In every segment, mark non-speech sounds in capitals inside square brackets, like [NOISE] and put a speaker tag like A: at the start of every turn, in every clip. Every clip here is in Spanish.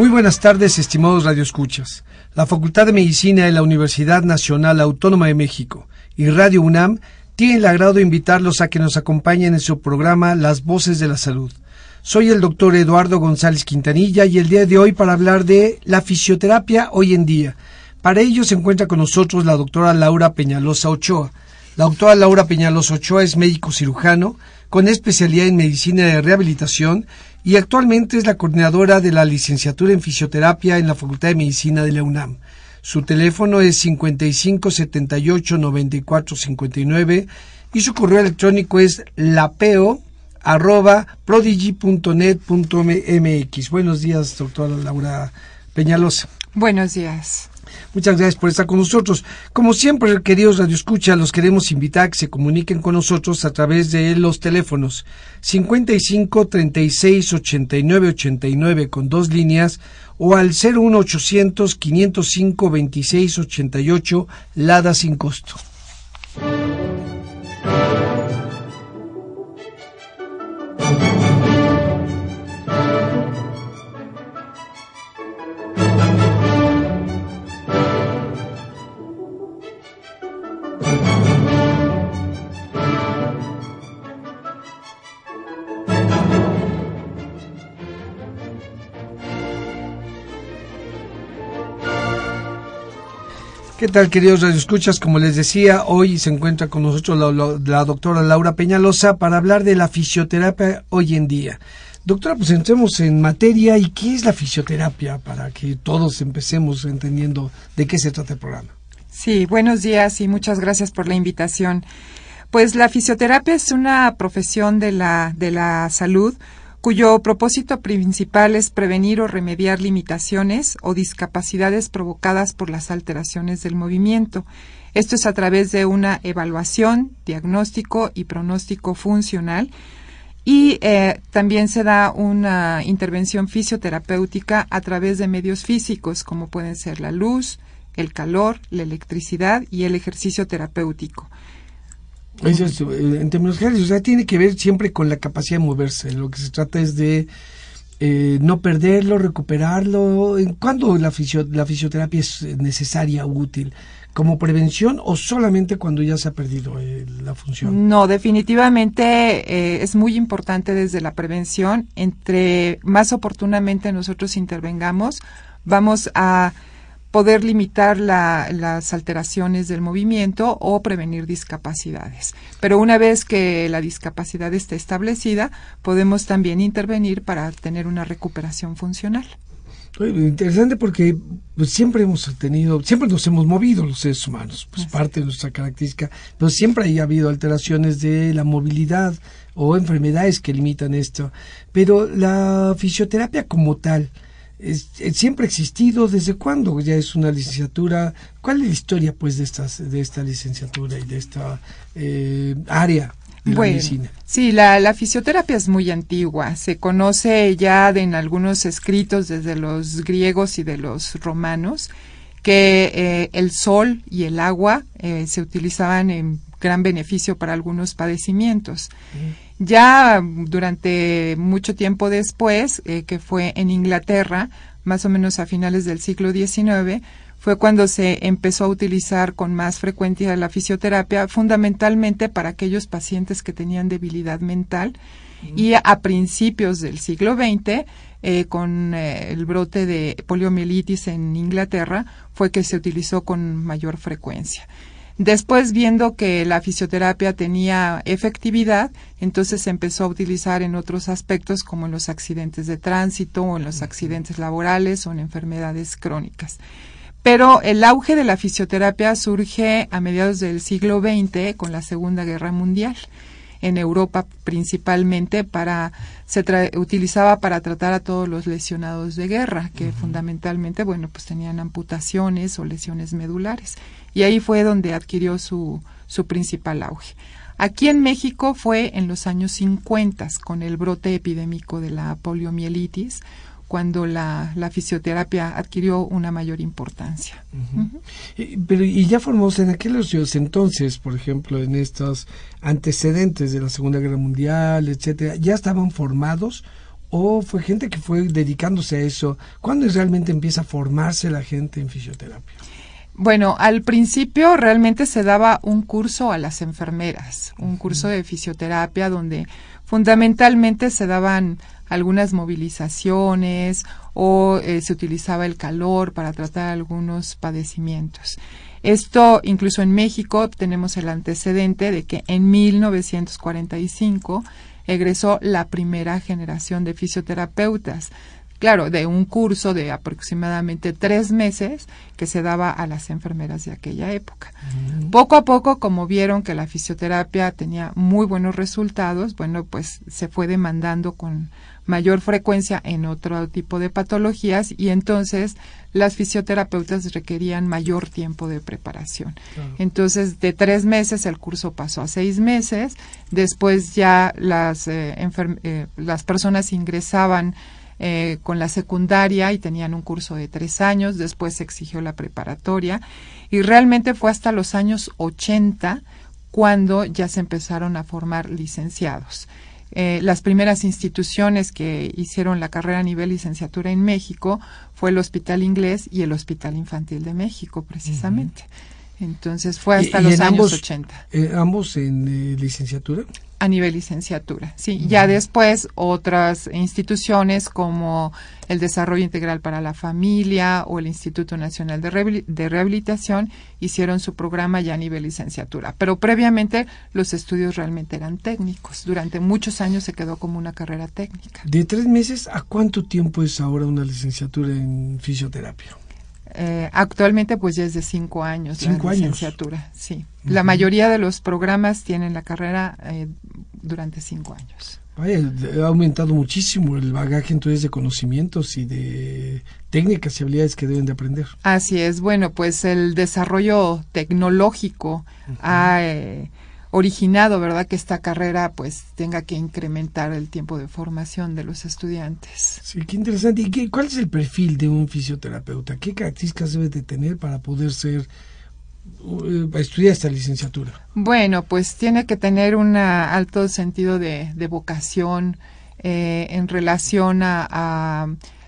A: Muy buenas tardes, estimados radioescuchas. La Facultad de Medicina de la Universidad Nacional Autónoma de México y Radio UNAM tienen el agrado de invitarlos a que nos acompañen en su programa Las Voces de la Salud. Soy el doctor Eduardo González Quintanilla y el día de hoy para hablar de la fisioterapia hoy en día. Para ello se encuentra con nosotros la doctora Laura Peñalosa Ochoa. La doctora Laura Peñalosa Ochoa es médico cirujano con especialidad en medicina de rehabilitación y actualmente es la coordinadora de la licenciatura en fisioterapia en la Facultad de Medicina de la UNAM. Su teléfono es 55 78 94 59 y su correo electrónico es lapeo arroba prodigy.net.mx. Buenos días, doctora Laura Peñalosa.
B: Buenos días.
A: Muchas gracias por estar con nosotros. Como siempre, queridos radioescuchas, los queremos invitar a que se comuniquen con nosotros a través de los teléfonos 55 36 89 89 con dos líneas o al 01800 505 26 88 Lada sin costo. ¿Qué tal, queridos radioescuchas? Como les decía, hoy se encuentra con nosotros la, la, doctora Laura Peñalosa para hablar de la fisioterapia hoy en día. Doctora, pues entremos en materia y qué es la fisioterapia para que todos empecemos entendiendo de qué se trata el programa.
B: Sí, buenos días y muchas gracias por la invitación. Pues la fisioterapia es una profesión de la, de la salud cuyo propósito principal es prevenir o remediar limitaciones o discapacidades provocadas por las alteraciones del movimiento. Esto es a través de una evaluación, diagnóstico y pronóstico funcional. Y eh, también se da una intervención fisioterapéutica a través de medios físicos, como pueden ser la luz, el calor, la electricidad y el ejercicio terapéutico.
A: Eso es, en términos generales, o tiene que ver siempre con la capacidad de moverse. Lo que se trata es de eh, no perderlo, recuperarlo. ¿Cuándo la, fisio, la fisioterapia es necesaria, útil? ¿Como prevención o solamente cuando ya se ha perdido eh, la función?
B: No, definitivamente eh, es muy importante desde la prevención. Entre más oportunamente nosotros intervengamos, vamos a poder limitar la, las alteraciones del movimiento o prevenir discapacidades. Pero una vez que la discapacidad esté establecida, podemos también intervenir para tener una recuperación funcional.
A: Interesante porque pues, siempre hemos tenido, siempre nos hemos movido los seres humanos, pues Así. parte de nuestra característica, pero siempre ha habido alteraciones de la movilidad o enfermedades que limitan esto. Pero la fisioterapia como tal, es, es, siempre ha existido desde cuándo ya es una licenciatura cuál es la historia pues de estas de esta licenciatura y de esta eh, área de
B: bueno,
A: la medicina
B: sí la, la, fisioterapia es muy antigua se conoce ya de, en algunos escritos desde los griegos y de los romanos que eh, el sol y el agua eh, se utilizaban en gran beneficio para algunos padecimientos. Mm. Ya durante mucho tiempo después, eh, que fue en Inglaterra, más o menos a finales del siglo XIX, fue cuando se empezó a utilizar con más frecuencia la fisioterapia, fundamentalmente para aquellos pacientes que tenían debilidad mental. Mm. Y a principios del siglo XX, eh, con eh, el brote de poliomielitis en Inglaterra, fue que se utilizó con mayor frecuencia. Después, viendo que la fisioterapia tenía efectividad, entonces se empezó a utilizar en otros aspectos como en los accidentes de tránsito o en los accidentes laborales o en enfermedades crónicas. Pero el auge de la fisioterapia surge a mediados del siglo XX con la Segunda Guerra Mundial en Europa principalmente para se utilizaba para tratar a todos los lesionados de guerra que fundamentalmente bueno pues tenían amputaciones o lesiones medulares y ahí fue donde adquirió su su principal auge. Aquí en México fue en los años 50 con el brote epidémico de la poliomielitis cuando la, la fisioterapia adquirió una mayor importancia.
A: y, pero y ya formóse en aquellos entonces, por ejemplo, en estos antecedentes de la Segunda Guerra Mundial, etcétera, ya estaban formados o fue gente que fue dedicándose a eso. ¿Cuándo realmente empieza a formarse la gente en fisioterapia?
B: Bueno, al principio realmente se daba un curso a las enfermeras, un curso de fisioterapia donde fundamentalmente se daban algunas movilizaciones o eh, se utilizaba el calor para tratar algunos padecimientos. Esto, incluso en México, tenemos el antecedente de que en 1945 egresó la primera generación de fisioterapeutas claro, de un curso de aproximadamente tres meses que se daba a las enfermeras de aquella época. Poco a poco, como vieron que la fisioterapia tenía muy buenos resultados, bueno, pues se fue demandando con mayor frecuencia en otro tipo de patologías y entonces las fisioterapeutas requerían mayor tiempo de preparación. Entonces, de tres meses el curso pasó a seis meses, después ya las, eh, eh, las personas ingresaban eh, con la secundaria y tenían un curso de tres años, después se exigió la preparatoria y realmente fue hasta los años 80 cuando ya se empezaron a formar licenciados. Eh, las primeras instituciones que hicieron la carrera a nivel licenciatura en México fue el Hospital Inglés y el Hospital Infantil de México, precisamente. Entonces fue hasta los años 80.
A: Eh, ¿Ambos en licenciatura?
B: a nivel licenciatura. Sí, ya después otras instituciones como el Desarrollo Integral para la Familia o el Instituto Nacional de, de, Rehabilitación hicieron su programa ya a nivel licenciatura. Pero previamente los estudios realmente eran técnicos. Durante muchos años se quedó como una carrera técnica.
A: ¿De tres meses a cuánto tiempo es ahora una licenciatura en fisioterapia?
B: Eh, actualmente pues ya es de cinco años
A: ¿Cinco
B: la licenciatura, sí. La mayoría de los programas tienen la carrera eh, durante cinco años.
A: ha aumentado muchísimo el bagaje entonces de conocimientos y de técnicas y habilidades que deben de aprender.
B: Así es, bueno, pues el desarrollo tecnológico ha eh, originado, ¿verdad?, que esta carrera pues tenga que incrementar el tiempo de formación de los estudiantes.
A: Sí, qué interesante. ¿Y qué, cuál es el perfil de un fisioterapeuta? ¿Qué características debe de tener para poder ser uh, estudiar esta licenciatura?
B: Bueno, pues tiene que tener un alto sentido de, vocación eh, en relación a,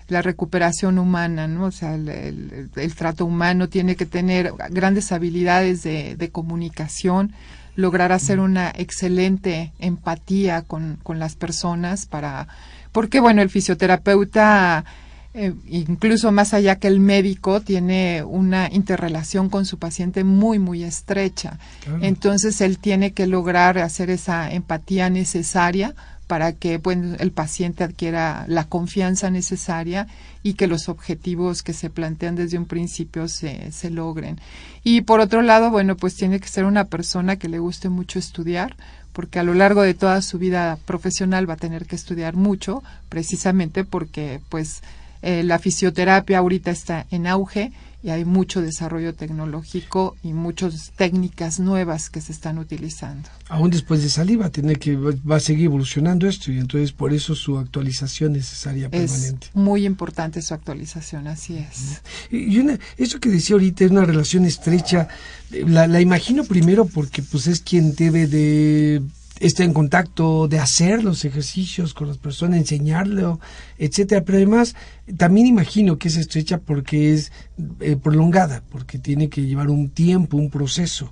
B: la recuperación humana, ¿no? O sea, el, trato humano tiene que tener grandes habilidades de, de comunicación, lograr hacer una excelente empatía con, con las personas para, porque bueno, el fisioterapeuta, eh, incluso más allá que el médico, tiene una interrelación con su paciente muy, muy estrecha. Entonces, él tiene que lograr hacer esa empatía necesaria para que bueno, el paciente adquiera la confianza necesaria y que los objetivos que se plantean desde un principio se, se logren. Y por otro lado, bueno, pues tiene que ser una persona que le guste mucho estudiar, porque a lo largo de toda su vida profesional va a tener que estudiar mucho, precisamente porque pues eh, la fisioterapia ahorita está en auge y hay mucho desarrollo tecnológico y muchas técnicas nuevas que se están utilizando.
A: Aún después de salir va a tener que va a seguir evolucionando esto y entonces por eso su actualización necesaria permanente.
B: Es muy importante su actualización, así es.
A: Y una, eso que decía ahorita es una relación estrecha. La, la imagino primero porque pues es quien debe de estar en contacto, de hacer los ejercicios con las personas, enseñarlo, etcétera. Pero además, también imagino que es estrecha porque es eh, prolongada, porque tiene que llevar un tiempo, un proceso.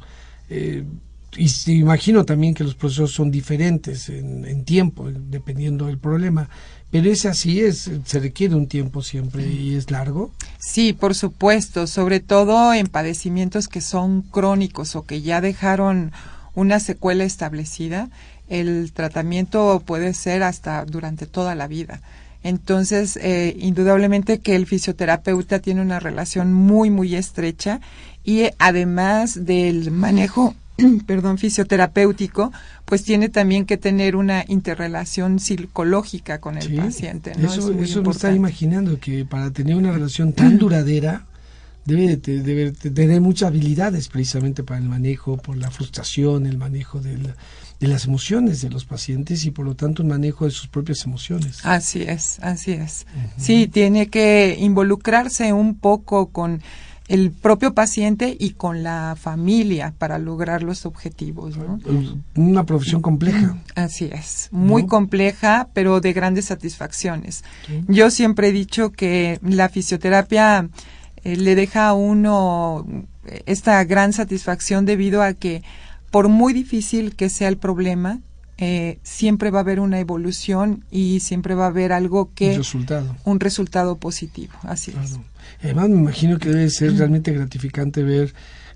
A: Eh, y imagino también que los procesos son diferentes en, en, tiempo, dependiendo del problema. Pero es así, es, se requiere un tiempo siempre y es largo.
B: Sí, por supuesto, sobre todo en padecimientos que son crónicos o que ya dejaron una secuela establecida, el tratamiento puede ser hasta durante toda la vida. Entonces, eh, indudablemente que el fisioterapeuta tiene una relación muy, muy estrecha y eh, además del manejo [CLEARS THROAT] perdón, fisioterapéutico, pues tiene también que tener una interrelación psicológica con el paciente. ¿no?
A: Eso, eso me está imaginando que para tener una relación tan [CLEARS THROAT] duradera debe, debe tener muchas habilidades precisamente para el manejo, por la frustración, el manejo del, de las emociones de los pacientes y por lo tanto un manejo de sus propias emociones.
B: Así es, así es. Sí, tiene que involucrarse un poco con el propio paciente y con la familia para lograr los objetivos. ¿no?
A: Una profesión compleja.
B: Así es, muy compleja, pero de grandes satisfacciones. Yo siempre he dicho que la fisioterapia eh, le deja a uno esta gran satisfacción debido a que por muy difícil que sea el problema, eh, siempre va a haber una evolución y siempre va a haber algo que...
A: Un resultado.
B: Un resultado positivo, así es.
A: Además, me imagino que debe ser realmente gratificante ver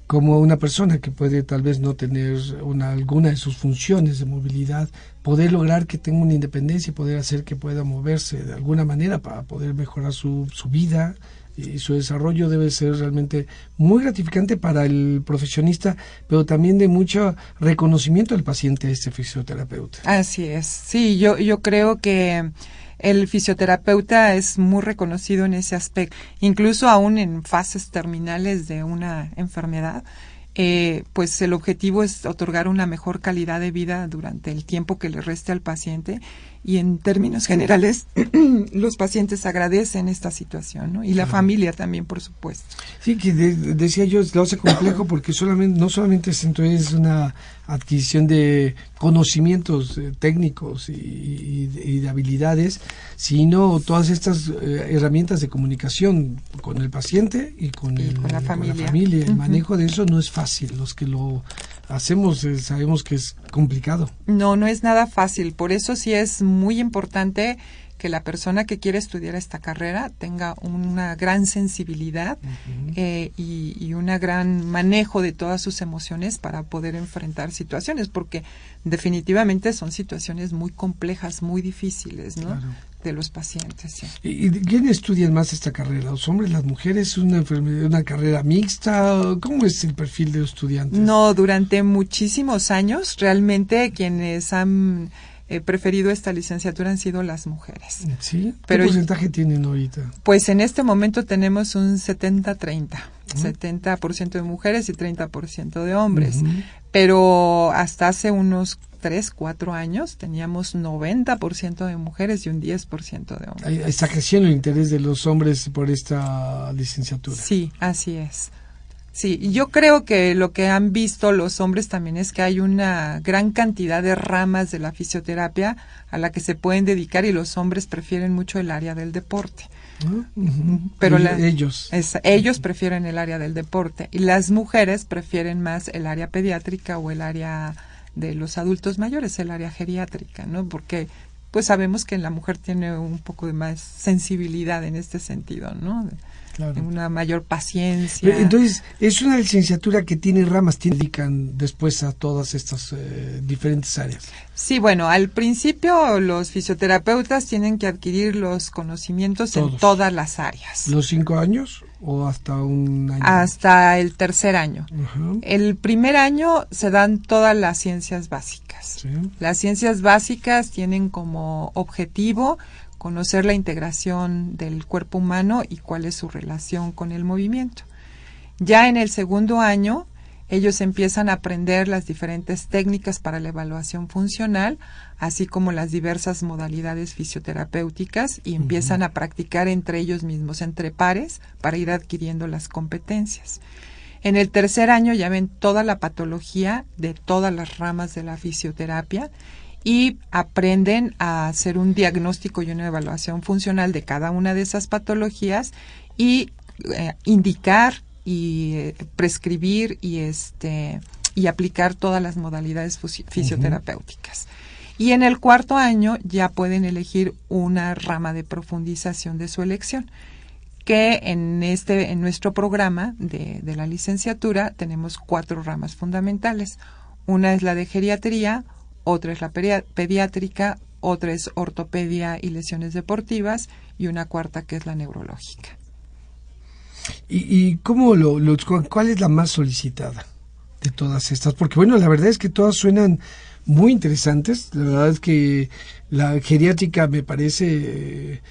A: cómo una persona que puede tal vez no tener una, alguna de sus funciones de movilidad, poder lograr que tenga una independencia y poder hacer que pueda moverse de alguna manera para poder mejorar su, su vida, y su desarrollo debe ser realmente muy gratificante para el profesionista, pero también de mucho reconocimiento del paciente este fisioterapeuta.
B: Así es, sí, yo, yo creo que el fisioterapeuta es muy reconocido en ese aspecto, incluso aún en fases terminales de una enfermedad. Eh, pues el objetivo es otorgar una mejor calidad de vida durante el tiempo que le reste al paciente y en términos generales [CLEARS THROAT] los pacientes agradecen esta situación ¿no? y la familia también por supuesto.
A: Sí que decía yo lo hace complejo [CLEARS THROAT] porque solamente no solamente es una adquisición de conocimientos eh, técnicos y, de habilidades sino todas estas eh, herramientas de comunicación con el paciente y con,
B: la familia,
A: el manejo de eso no es fácil. Los que lo hacemos eh, sabemos que es complicado.
B: No, no es nada fácil. Por eso sí es muy importante que la persona que quiere estudiar esta carrera tenga una gran sensibilidad eh, y, y un gran manejo de todas sus emociones para poder enfrentar situaciones, porque definitivamente son situaciones muy complejas, muy difíciles, ¿no? De los pacientes.
A: ¿Y quién estudian más esta carrera? ¿Los hombres, las mujeres? ¿Una, una carrera mixta? ¿Cómo es el perfil de los estudiantes?
B: No, durante muchísimos años realmente quienes han eh, preferido esta licenciatura han sido las mujeres.
A: ¿Sí? ¿Qué porcentaje tienen ahorita?
B: Pues en este momento tenemos un 70-30. 70% de mujeres y 30% de hombres. Pero hasta hace unos 3, 4 años teníamos 90% de mujeres y un 10% de hombres.
A: Está creciendo el interés de los hombres por esta licenciatura.
B: Sí, así es. Sí, yo creo que lo que han visto los hombres también es que hay una gran cantidad de ramas de la fisioterapia a la que se pueden dedicar y los hombres prefieren mucho el área del deporte.
A: Ah, Pero ellos.
B: ellos prefieren el área del deporte y las mujeres prefieren más el área pediátrica o el área de los adultos mayores, el área geriátrica, ¿no? Porque pues sabemos que la mujer tiene un poco de más sensibilidad en este sentido, ¿no? una mayor paciencia.
A: Entonces, es una licenciatura que tiene ramas, que dedican después a todas estas eh, diferentes áreas.
B: Sí, bueno, al principio los fisioterapeutas tienen que adquirir los conocimientos en todas las áreas.
A: ¿Los cinco años o hasta un año?
B: Hasta el tercer año. El primer año se dan todas las ciencias básicas. Las ciencias básicas tienen como objetivo conocer la integración del cuerpo humano y cuál es su relación con el movimiento. Ya en el segundo año, ellos empiezan a aprender las diferentes técnicas para la evaluación funcional, así como las diversas modalidades fisioterapéuticas y empiezan a practicar entre ellos mismos, entre pares, para ir adquiriendo las competencias. En el tercer año ya ven toda la patología de todas las ramas de la fisioterapia y aprenden a hacer un diagnóstico y una evaluación funcional de cada una de esas patologías y eh, indicar y eh, prescribir y este y aplicar todas las modalidades fisioterapéuticas. Y en el cuarto año ya pueden elegir una rama de profundización de su elección que en este en nuestro programa de, de la licenciatura tenemos cuatro ramas fundamentales. Una es la de geriatría, otra es la pediátrica, otra es ortopedia y lesiones deportivas y una cuarta que es la neurológica.
A: ¿Y, y cómo lo, lo- cuál es la más solicitada de todas estas? Porque bueno, la verdad es que todas suenan muy interesantes. La verdad es que la geriátrica me parece eh,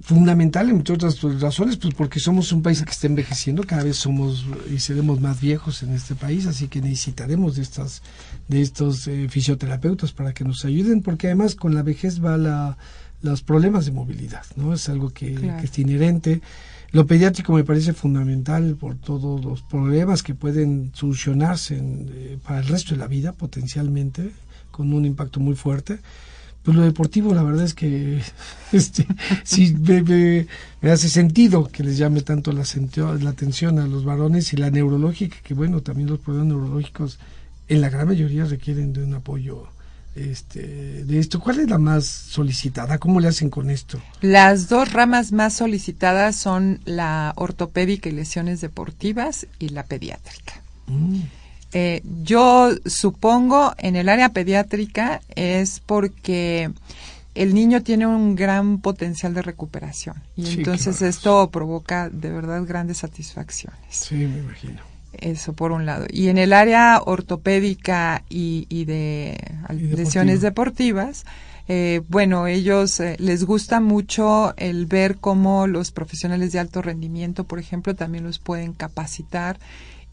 A: fundamental, entre otras razones, pues porque somos un país que está envejeciendo, cada vez somos y seremos más viejos en este país, así que necesitaremos de estas de estos eh, fisioterapeutas para que nos ayuden, porque además con la vejez va la, los problemas de movilidad, ¿no? Es algo que,
B: Claro.
A: que es inherente. Lo pediátrico me parece fundamental por todos los problemas que pueden solucionarse eh, para el resto de la vida potencialmente, con un impacto muy fuerte. Pues lo deportivo, la verdad es que [LAUGHS] este, sí me, me- hace sentido que les llame tanto la, la atención a los varones y la neurológica, que bueno, también los problemas neurológicos en la gran mayoría requieren de un apoyo este, de esto. ¿Cuál es la más solicitada? ¿Cómo le hacen con esto?
B: Las dos ramas más solicitadas son la ortopédica y lesiones deportivas y la pediátrica.
A: Mm,
B: Eh, yo supongo en el área pediátrica es porque el niño tiene un gran potencial de recuperación y
A: Sí,
B: entonces
A: claro.
B: esto provoca de verdad grandes satisfacciones.
A: sí, me imagino.
B: Eso por un lado. Y en el área ortopédica y, y de al-
A: Y deportiva.
B: lesiones deportivas, eh, bueno, ellos eh, les gusta mucho el ver cómo los profesionales de alto rendimiento, por ejemplo, también los pueden capacitar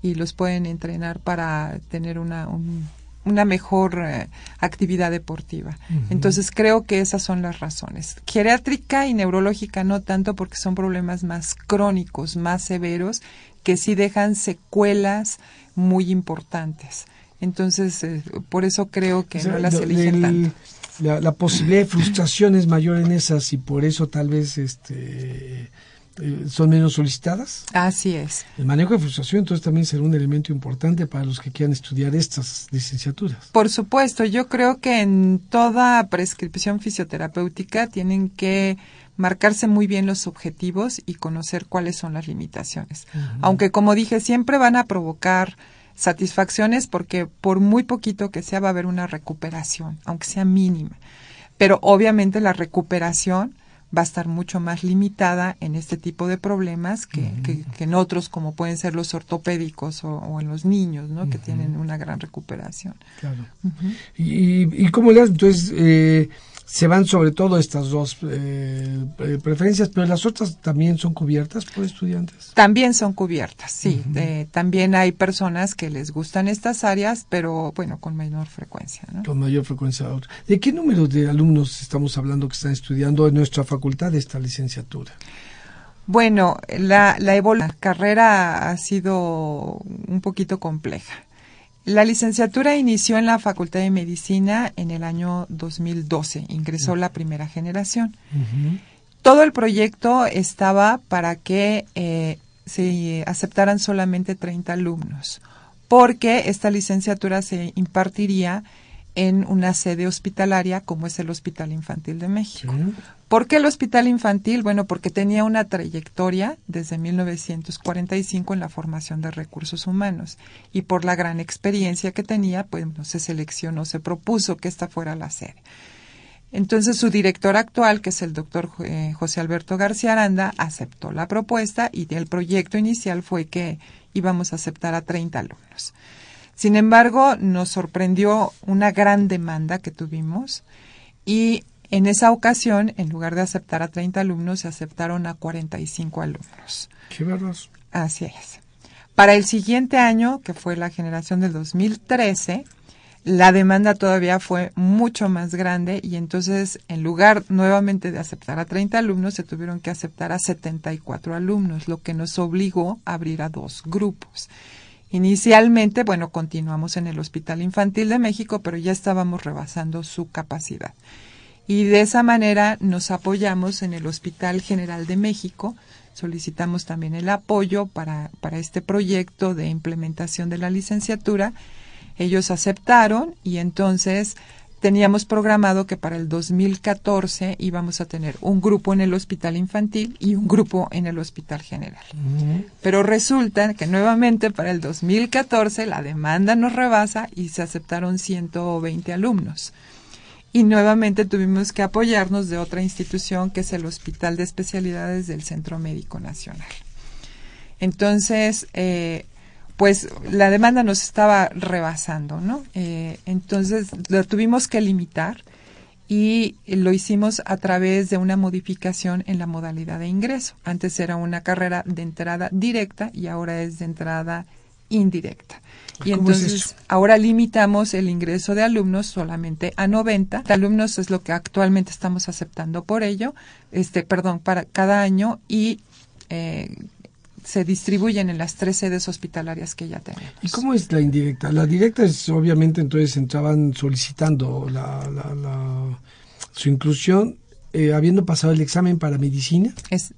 B: y los pueden entrenar para tener una, un- una mejor eh, actividad deportiva. Entonces creo que esas son las razones. Geriátrica y neurológica no tanto porque son problemas más crónicos, más severos, que sí dejan secuelas muy importantes. Entonces, eh, por eso creo que
A: O sea,
B: no las eligen
A: el-
B: tanto.
A: La, la posibilidad de frustración es mayor en esas y por eso tal vez este, eh, son menos solicitadas.
B: Así es.
A: El manejo de frustración entonces también será un elemento importante para los que quieran estudiar estas licenciaturas.
B: Por supuesto, yo creo que en toda prescripción fisioterapéutica tienen que marcarse muy bien los objetivos y conocer cuáles son las limitaciones. Aunque, como dije, siempre van a provocar satisfacciones porque por muy poquito que sea va a haber una recuperación, aunque sea mínima. Pero obviamente la recuperación va a estar mucho más limitada en este tipo de problemas que, que- que en otros como pueden ser los ortopédicos o, o en los niños, ¿no? Que tienen una gran recuperación.
A: Claro. y, y cómo le? Entonces, eh, se van sobre todo estas dos eh, eh, preferencias, pero las otras también son cubiertas por estudiantes.
B: También son cubiertas, sí. Eh, también hay personas que les gustan estas áreas, pero bueno, con menor frecuencia, ¿no?
A: Con mayor frecuencia. ¿De qué número de alumnos estamos hablando que están estudiando en nuestra facultad esta licenciatura?
B: Bueno, la, la, la carrera ha sido un poquito compleja. La licenciatura inició en la Facultad de Medicina en el año 2012, ingresó la primera generación. Todo el proyecto estaba para que eh, se aceptaran solamente 30 alumnos, porque esta licenciatura se impartiría en una sede hospitalaria como es el Hospital Infantil de México.
A: Sí.
B: ¿Por qué el Hospital Infantil? Bueno, porque tenía una trayectoria desde 1945 en la formación de recursos humanos y por la gran experiencia que tenía, pues no se seleccionó, se propuso que esta fuera la sede. Entonces su director actual, que es el doctor eh, José Alberto García Aranda, aceptó la propuesta y el proyecto inicial fue que íbamos a aceptar a 30 alumnos. Sin embargo, nos sorprendió una gran demanda que tuvimos y en esa ocasión, en lugar de aceptar a 30 alumnos, se aceptaron a 45 alumnos.
A: Qué bárbaros.
B: Así es. Para el siguiente año, que fue la generación del 2013, la demanda todavía fue mucho más grande y entonces, en lugar nuevamente de aceptar a 30 alumnos, se tuvieron que aceptar a 74 alumnos, lo que nos obligó a abrir a dos grupos. Inicialmente, bueno, continuamos en el Hospital Infantil de México, pero ya estábamos rebasando su capacidad. Y de esa manera nos apoyamos en el Hospital General de México, solicitamos también el apoyo para, para este proyecto de implementación de la licenciatura. Ellos aceptaron y entonces teníamos programado que para el 2014 íbamos a tener un grupo en el hospital infantil y un grupo en el hospital general. Pero resulta que nuevamente para el 2014 la demanda nos rebasa y se aceptaron 120 alumnos. y nuevamente tuvimos que apoyarnos de otra institución que es el Hospital de Especialidades del Centro Médico Nacional. Entonces, eh, pues la demanda nos estaba rebasando, ¿no? Eh, entonces lo tuvimos que limitar y lo hicimos a través de una modificación en la modalidad de ingreso. Antes era una carrera de entrada directa y ahora es de entrada indirecta. Y entonces ahora limitamos el ingreso de alumnos solamente a 90 alumnos es lo que actualmente estamos aceptando por ello, este, perdón, para cada año y eh, se distribuyen en las tres sedes hospitalarias que ya tenemos.
A: ¿Y cómo es la indirecta? La directa es obviamente entonces entraban solicitando la, su inclusión eh, habiendo pasado el examen para medicina
B: es,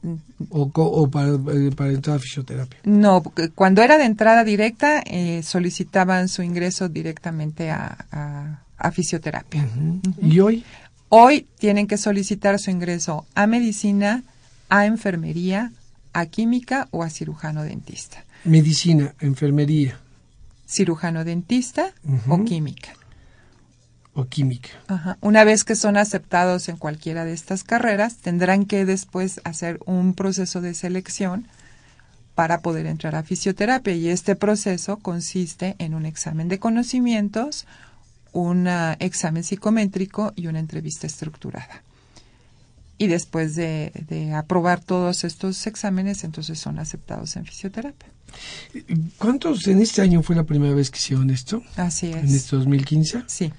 A: o, o para, eh, para, entrar a fisioterapia.
B: No, cuando era de entrada directa eh, solicitaban su ingreso directamente a, a, fisioterapia.
A: ¿Y hoy?
B: Hoy tienen que solicitar su ingreso a medicina, a enfermería, a química o a cirujano dentista.
A: Medicina, enfermería.
B: Cirujano dentista o química.
A: O química.
B: Una vez que son aceptados en cualquiera de estas carreras, tendrán que después hacer un proceso de selección para poder entrar a fisioterapia y este proceso consiste en un examen de conocimientos, un examen psicométrico y una entrevista estructurada y después de, aprobar todos estos exámenes, entonces son aceptados en fisioterapia.
A: ¿Cuántos en este año fue la primera vez que hicieron esto?
B: Así es.
A: ¿En este 2015?
B: Sí.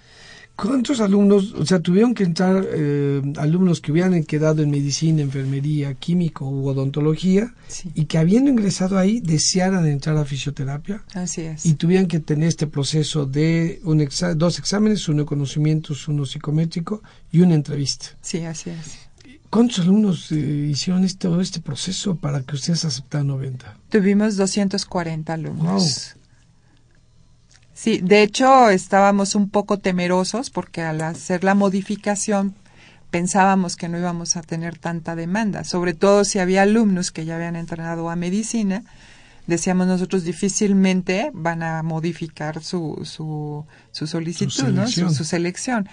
A: ¿Cuántos alumnos, o sea, tuvieron que entrar eh, alumnos que hubieran quedado en medicina, enfermería, químico u odontología y que habiendo ingresado ahí desearan entrar a fisioterapia?
B: Así es.
A: Y tuvieran que tener este proceso de un dos exámenes, uno de conocimientos, uno psicométrico y una entrevista.
B: Sí, así es.
A: ¿Cuántos alumnos eh, hicieron este, este proceso para que ustedes aceptaran 90?
B: Tuvimos 240 alumnos. Sí, de hecho estábamos un poco temerosos porque al hacer la modificación pensábamos que no íbamos a tener tanta demanda, sobre todo si había alumnos que ya habían entrenado a medicina, decíamos nosotros difícilmente van a modificar su, su, su solicitud, ¿no? su selección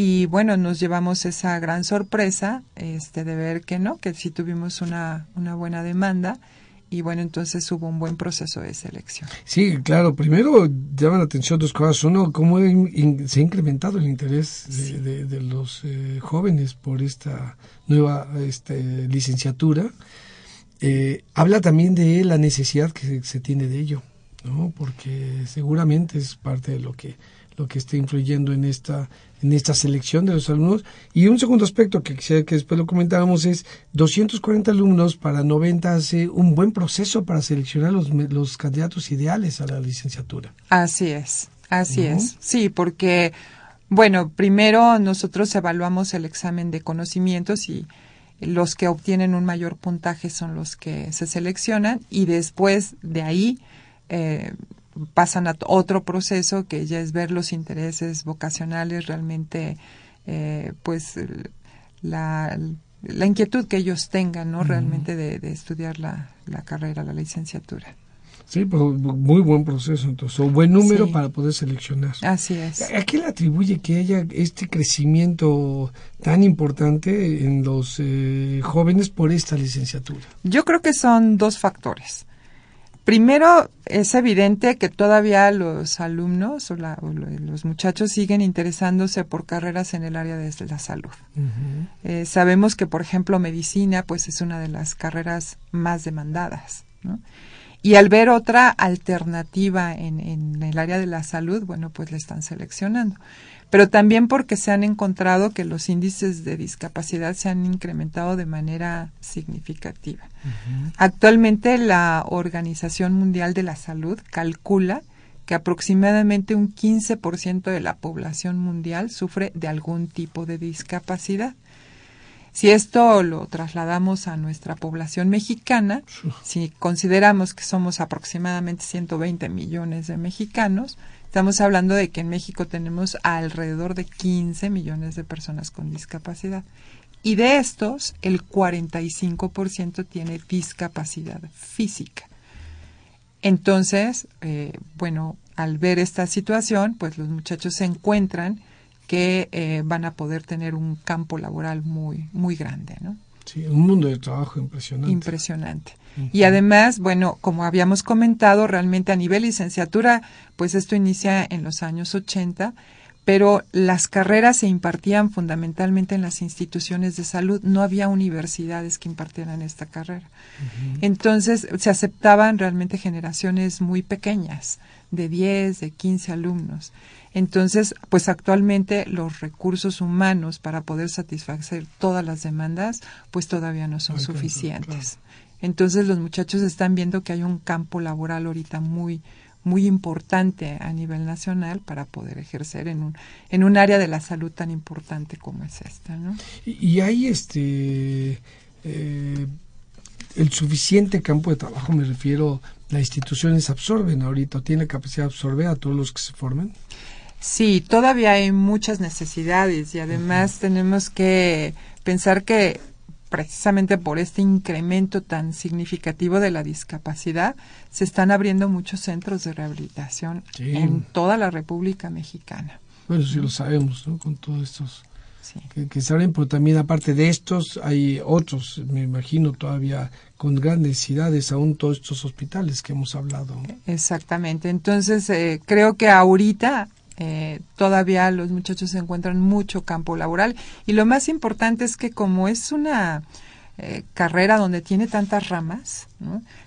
B: y bueno, nos llevamos esa gran sorpresa este, de ver que no, que sí tuvimos una, una buena demanda y bueno, entonces hubo un buen proceso de selección.
A: Sí, claro. Primero llaman la atención dos cosas. Uno, cómo se ha incrementado el interés de, los eh, jóvenes por esta nueva este, licenciatura. Eh, habla también de la necesidad que se tiene de ello, ¿no? Porque seguramente es parte de lo que lo que está influyendo en esta en esta selección de los alumnos. Y un segundo aspecto que quisiera que después lo comentáramos es 240 alumnos para 90 hace un buen proceso para seleccionar los, los candidatos ideales a la licenciatura.
B: Así es, así es. Sí, porque, bueno, primero nosotros evaluamos el examen de conocimientos y los que obtienen un mayor puntaje son los que se seleccionan y después de ahí eh, pasan a otro proceso que ya es ver los intereses vocacionales realmente, eh, pues la, la, inquietud que ellos tengan, ¿no? Realmente de, estudiar la, la, carrera, la licenciatura.
A: Sí, pues muy buen proceso, entonces, un buen número para poder seleccionar.
B: Así es.
A: ¿A qué le atribuye que haya este crecimiento tan importante en los eh, jóvenes por esta licenciatura?
B: Yo creo que son dos factores. Primero, es evidente que todavía los alumnos o, los muchachos siguen interesándose por carreras en el área de la salud. Eh, sabemos que, por ejemplo, medicina, pues es una de las carreras más demandadas. Y al ver otra alternativa en, en el área de la salud, bueno, pues la están seleccionando pero también porque se han encontrado que los índices de discapacidad se han incrementado de manera significativa. Actualmente la Organización Mundial de la Salud calcula que aproximadamente un 15% de la población mundial sufre de algún tipo de discapacidad. Si esto lo trasladamos a nuestra población mexicana, si consideramos que somos aproximadamente 120 millones de mexicanos, Estamos hablando de que en México tenemos alrededor de 15 millones de personas con discapacidad. Y de estos, el 45% tiene discapacidad física. Entonces, eh, bueno, al ver esta situación, pues los muchachos se encuentran que eh, van a poder tener un campo laboral muy, muy grande, ¿no?
A: Sí, un mundo de trabajo impresionante.
B: Impresionante. Y además, bueno, como habíamos comentado, realmente a nivel licenciatura, pues esto inicia en los años 80, pero las carreras se impartían fundamentalmente en las instituciones de salud, no había universidades que impartieran esta carrera. Entonces, se aceptaban realmente generaciones muy pequeñas, de 10, de 15 alumnos. Entonces, pues actualmente los recursos humanos para poder satisfacer todas las demandas, pues todavía no son suficientes. Entonces, los muchachos están viendo que hay un campo laboral ahorita muy muy importante a nivel nacional para poder ejercer en un en un área de la salud tan importante como es esta, ¿no?
A: Y, hay este eh, el suficiente campo de trabajo, me refiero, las instituciones absorben ahorita, tiene capacidad de absorber a todos los que se formen.
B: Sí, todavía hay muchas necesidades y además tenemos que pensar que precisamente por este incremento tan significativo de la discapacidad, se están abriendo muchos centros de rehabilitación en toda la República Mexicana.
A: Bueno, sí lo sabemos, ¿no? Con todos estos que, se abren, pero también aparte de estos hay otros, me imagino todavía con grandes necesidades, aún todos estos hospitales que hemos hablado.
B: Exactamente. Entonces, eh, creo que ahorita eh, todavía los muchachos encuentran mucho campo laboral y lo más importante es que como es una eh, carrera donde tiene tantas ramas,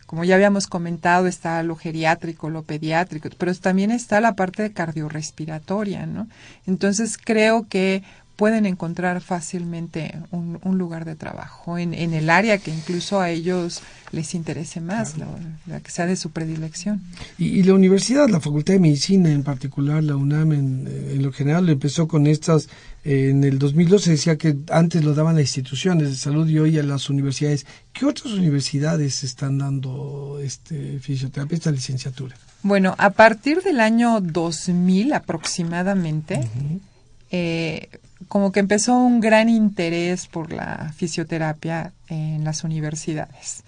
B: como ya habíamos comentado, está lo geriátrico, lo pediátrico, pero también está la parte cardiorrespiratoria, ¿no? Entonces creo que pueden encontrar fácilmente un, lugar de trabajo en, en, el área que incluso a ellos les interese más, la, que sea de su predilección.
A: Y, la universidad, la Facultad de Medicina en particular, la UNAM en, eh, en lo general, empezó con estas, eh, en el 2012 decía que antes lo daban las instituciones de salud y hoy a las universidades. ¿Qué otras universidades están dando este fisioterapia, esta licenciatura?
B: Bueno, a partir del año 2000 aproximadamente, eh, como que empezó un gran interés por la fisioterapia en las universidades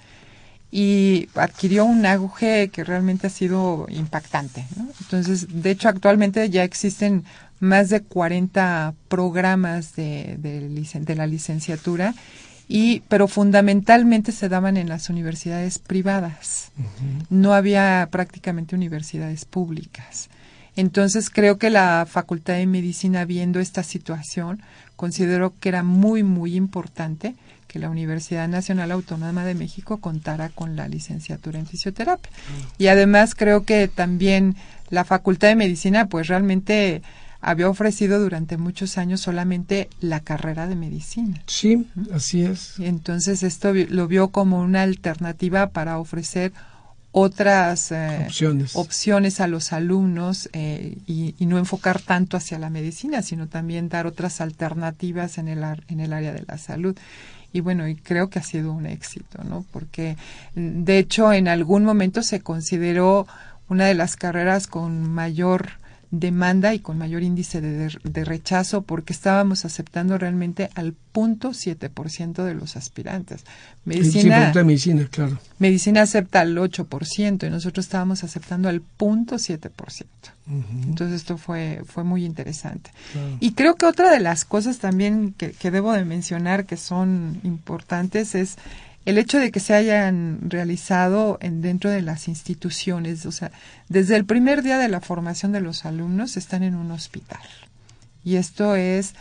B: y adquirió un auge que realmente ha sido impactante. Entonces, de hecho, actualmente ya existen más de 40 programas de, de, la licenciatura, y, pero fundamentalmente se daban en las universidades privadas. No había prácticamente universidades públicas. Entonces creo que la Facultad de Medicina, viendo esta situación, consideró que era muy, muy importante que la Universidad Nacional Autónoma de México contara con la licenciatura en fisioterapia. Y además creo que también la Facultad de Medicina, pues realmente había ofrecido durante muchos años solamente la carrera de medicina.
A: Sí, así es.
B: entonces esto lo vio como una alternativa para ofrecer otras eh, opciones. a los alumnos eh, y, no enfocar tanto hacia la medicina, sino también dar otras alternativas en el, en el área de la salud. Y bueno, y creo que ha sido un éxito, ¿no? Porque de hecho en algún momento se consideró una de las carreras con mayor demanda y con mayor índice de, de, rechazo porque estábamos aceptando realmente al punto siete por ciento de los aspirantes.
A: Medicina, medicina, claro.
B: Medicina acepta al 8% y nosotros estábamos aceptando al punto siete por ciento. Entonces esto fue, fue muy interesante. Y creo que otra de las cosas también que, que debo de mencionar que son importantes es el hecho de que se hayan realizado en, dentro de las instituciones, o sea, desde el primer día de la formación de los alumnos están en un hospital. Y esto es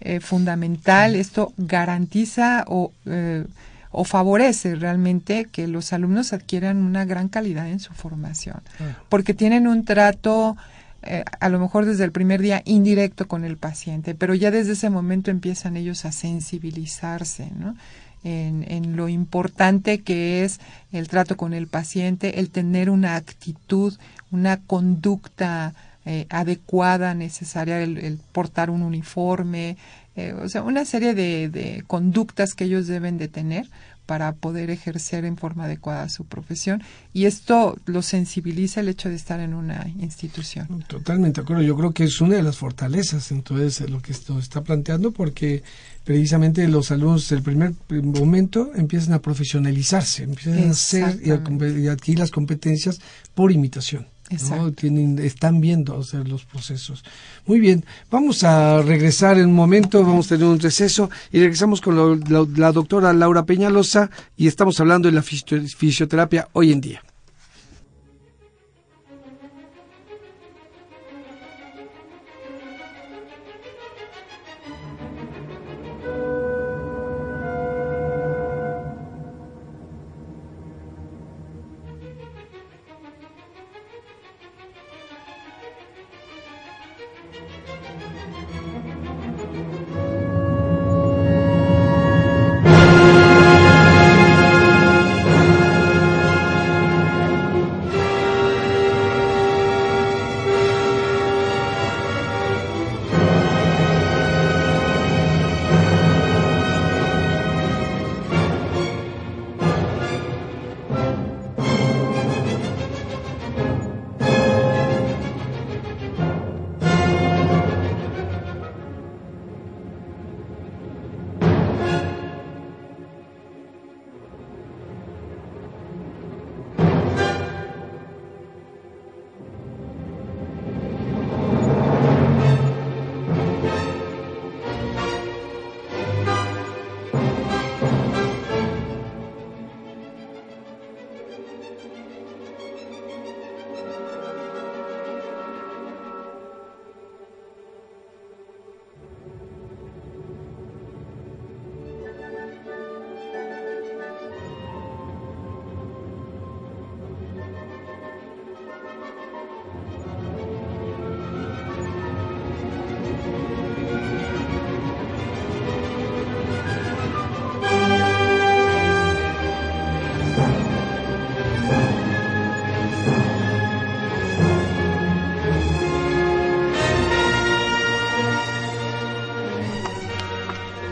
B: eh, fundamental, esto garantiza o, eh, o favorece realmente que los alumnos adquieran una gran calidad en su formación, porque tienen un trato eh, a lo mejor desde el primer día indirecto con el paciente, pero ya desde ese momento empiezan ellos a sensibilizarse, ¿no? En, lo importante que es el trato con el paciente, el tener una actitud, una conducta eh, adecuada, necesaria, el, portar un uniforme, eh, o sea, una serie de, conductas que ellos deben de tener para poder ejercer en forma adecuada su profesión y esto lo sensibiliza el hecho de estar en una institución.
A: Totalmente de acuerdo, yo creo que es una de las fortalezas entonces lo que esto está planteando porque precisamente los alumnos del primer momento empiezan a profesionalizarse, empiezan a hacer y, a, adquirir las competencias por imitación. ¿no? Tienen, están viendo hacer los procesos. Muy bien, vamos a regresar en un momento, vamos a tener un receso y regresamos con lo- la, la doctora Laura Peñalosa y estamos hablando de la fisio- fisioterapia hoy en día.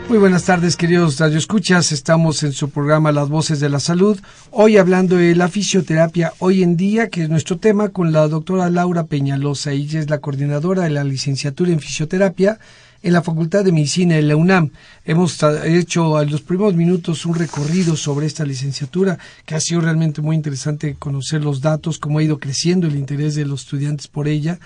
A: Muy buenas tardes, queridos radioescuchas. Estamos en su programa Las Voces de la Salud. Hoy hablando de la fisioterapia hoy en día, que es nuestro tema, con la doctora Laura Peñalosa. Ella es la coordinadora de la licenciatura en fisioterapia en la Facultad de Medicina de la UNAM. Hemos hecho a los primeros minutos un recorrido sobre esta licenciatura, que ha sido realmente muy interesante conocer los datos, cómo ha ido creciendo el interés de los estudiantes por ella.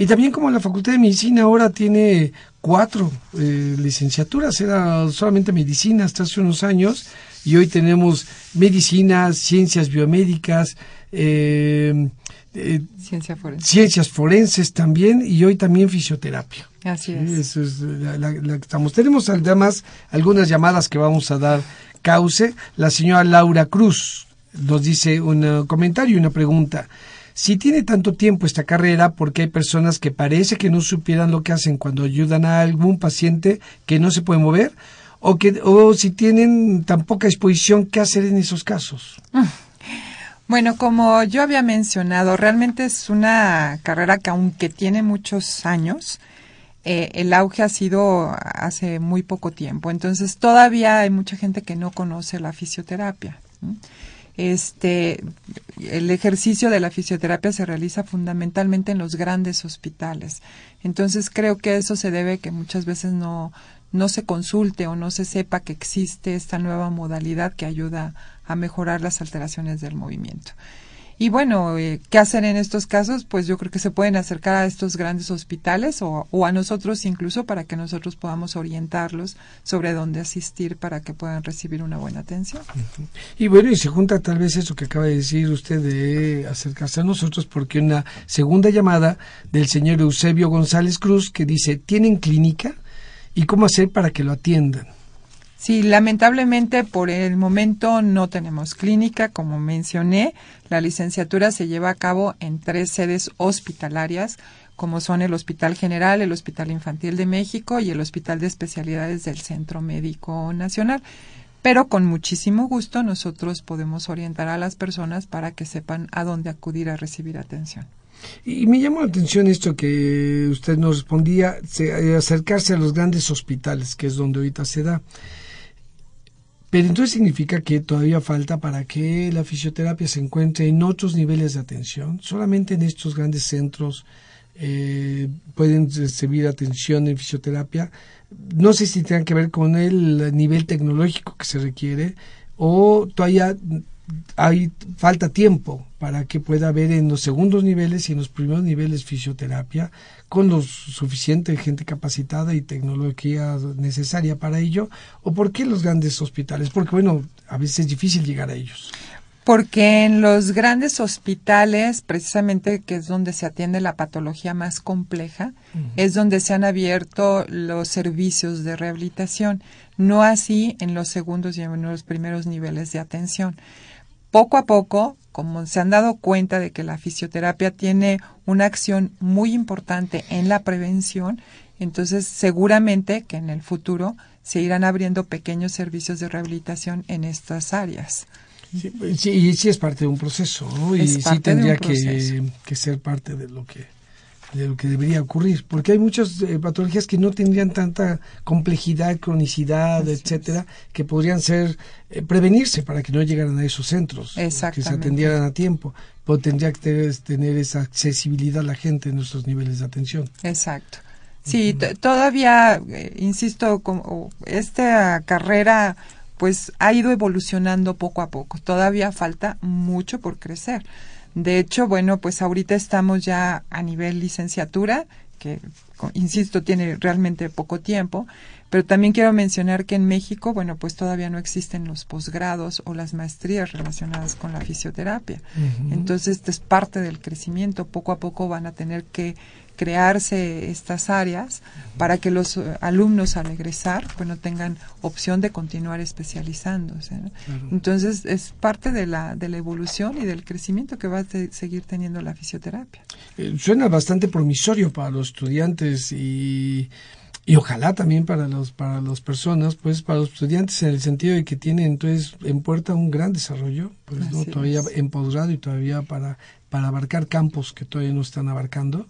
A: Y también como la Facultad de Medicina ahora tiene cuatro eh, licenciaturas, era solamente medicina hasta hace unos años, y hoy tenemos medicina, ciencias biomédicas, eh, eh,
B: Ciencia forense.
A: ciencias forenses también, y hoy también fisioterapia.
B: Así
A: Sí,
B: es.
A: eso es la, la- la que estamos. Tenemos además algunas llamadas que vamos a dar cauce. La señora Laura Cruz nos dice un comentario y una pregunta. Si tiene tanto tiempo esta carrera, ¿por qué hay personas que parece que no supieran lo que hacen cuando ayudan a algún paciente que no se puede mover? O, que, o si tienen tan poca exposición, ¿qué hacer en esos casos? [LAUGHS]
B: Bueno, como yo había mencionado, realmente es una carrera que aunque tiene muchos años, eh, el auge ha sido hace muy poco tiempo. Entonces todavía hay mucha gente que no conoce la fisioterapia. Este, el ejercicio de la fisioterapia se realiza fundamentalmente en los grandes hospitales. Entonces creo que eso se debe que muchas veces no, no se consulte o no se sepa que existe esta nueva modalidad que ayuda a mejorar las alteraciones del movimiento. Y bueno, eh, ¿qué hacer en estos casos? Pues yo creo que se pueden acercar a estos grandes hospitales o, o a nosotros incluso para que nosotros podamos orientarlos sobre dónde asistir para que puedan recibir una buena atención.
A: Y bueno, y se junta tal vez eso que acaba de decir usted de acercarse a nosotros, porque una segunda llamada del señor Eusebio González Cruz que dice, ¿tienen clínica? ¿Y cómo hacer para que lo atiendan?
B: Sí, lamentablemente por el momento no tenemos clínica, como mencioné. La licenciatura se lleva a cabo en tres sedes hospitalarias, como son el Hospital General, el Hospital Infantil de México y el Hospital de Especialidades del Centro Médico Nacional. Pero con muchísimo gusto nosotros podemos orientar a las personas para que sepan a dónde acudir a recibir atención.
A: Y me llamó la atención esto que usted nos respondía, eh, acercarse a los grandes hospitales, que es donde ahorita se da. Pero entonces significa que todavía falta para que la fisioterapia se encuentre en otros niveles de atención. Solamente en estos grandes centros eh, pueden recibir atención en fisioterapia. No sé si tenga que ver con el nivel tecnológico que se requiere o todavía hay falta tiempo para que pueda haber en los segundos niveles y en los primeros niveles fisioterapia con lo suficiente gente capacitada y tecnología necesaria para ello o por qué los grandes hospitales porque bueno a veces es difícil llegar a ellos.
B: Porque en los grandes hospitales, precisamente que es donde se atiende la patología más compleja, es donde se han abierto los servicios de rehabilitación, no así en los segundos y en los primeros niveles de atención. Poco a poco, como se han dado cuenta de que la fisioterapia tiene una acción muy importante en la prevención, entonces seguramente que en el futuro se irán abriendo pequeños servicios de rehabilitación en estas áreas.
A: Sí, pues, sí, sí es parte de un proceso, ¿no? Y sí tendría que, que, ser parte de lo que de lo que debería ocurrir, porque hay muchas eh, patologías que no tendrían tanta complejidad, cronicidad, etcétera, que podrían ser eh, prevenirse para que no llegaran a esos centros, que se atendieran a tiempo, pero tendría que tener esa accesibilidad a la gente en nuestros niveles de atención.
B: Exacto. Sí, todavía, eh, insisto, como esta carrera pues ha ido evolucionando poco a poco. Todavía falta mucho por crecer. De hecho, bueno, pues ahorita estamos ya a nivel licenciatura, que, insisto, tiene realmente poco tiempo, pero también quiero mencionar que en México, bueno, pues todavía no existen los posgrados o las maestrías relacionadas con la fisioterapia. Entonces, esto es parte del crecimiento. Poco a poco van a tener que crearse estas áreas para que los eh, alumnos al egresar pues no tengan opción de continuar especializándose. Entonces es parte de la, de la evolución y del crecimiento que va a seguir teniendo la fisioterapia.
A: Eh, suena bastante promisorio para los estudiantes y y ojalá también para los para las personas pues para los estudiantes en el sentido de que tienen entonces en puerta un gran desarrollo pues no todavía en posgrado y todavía para para abarcar campos que todavía no están abarcando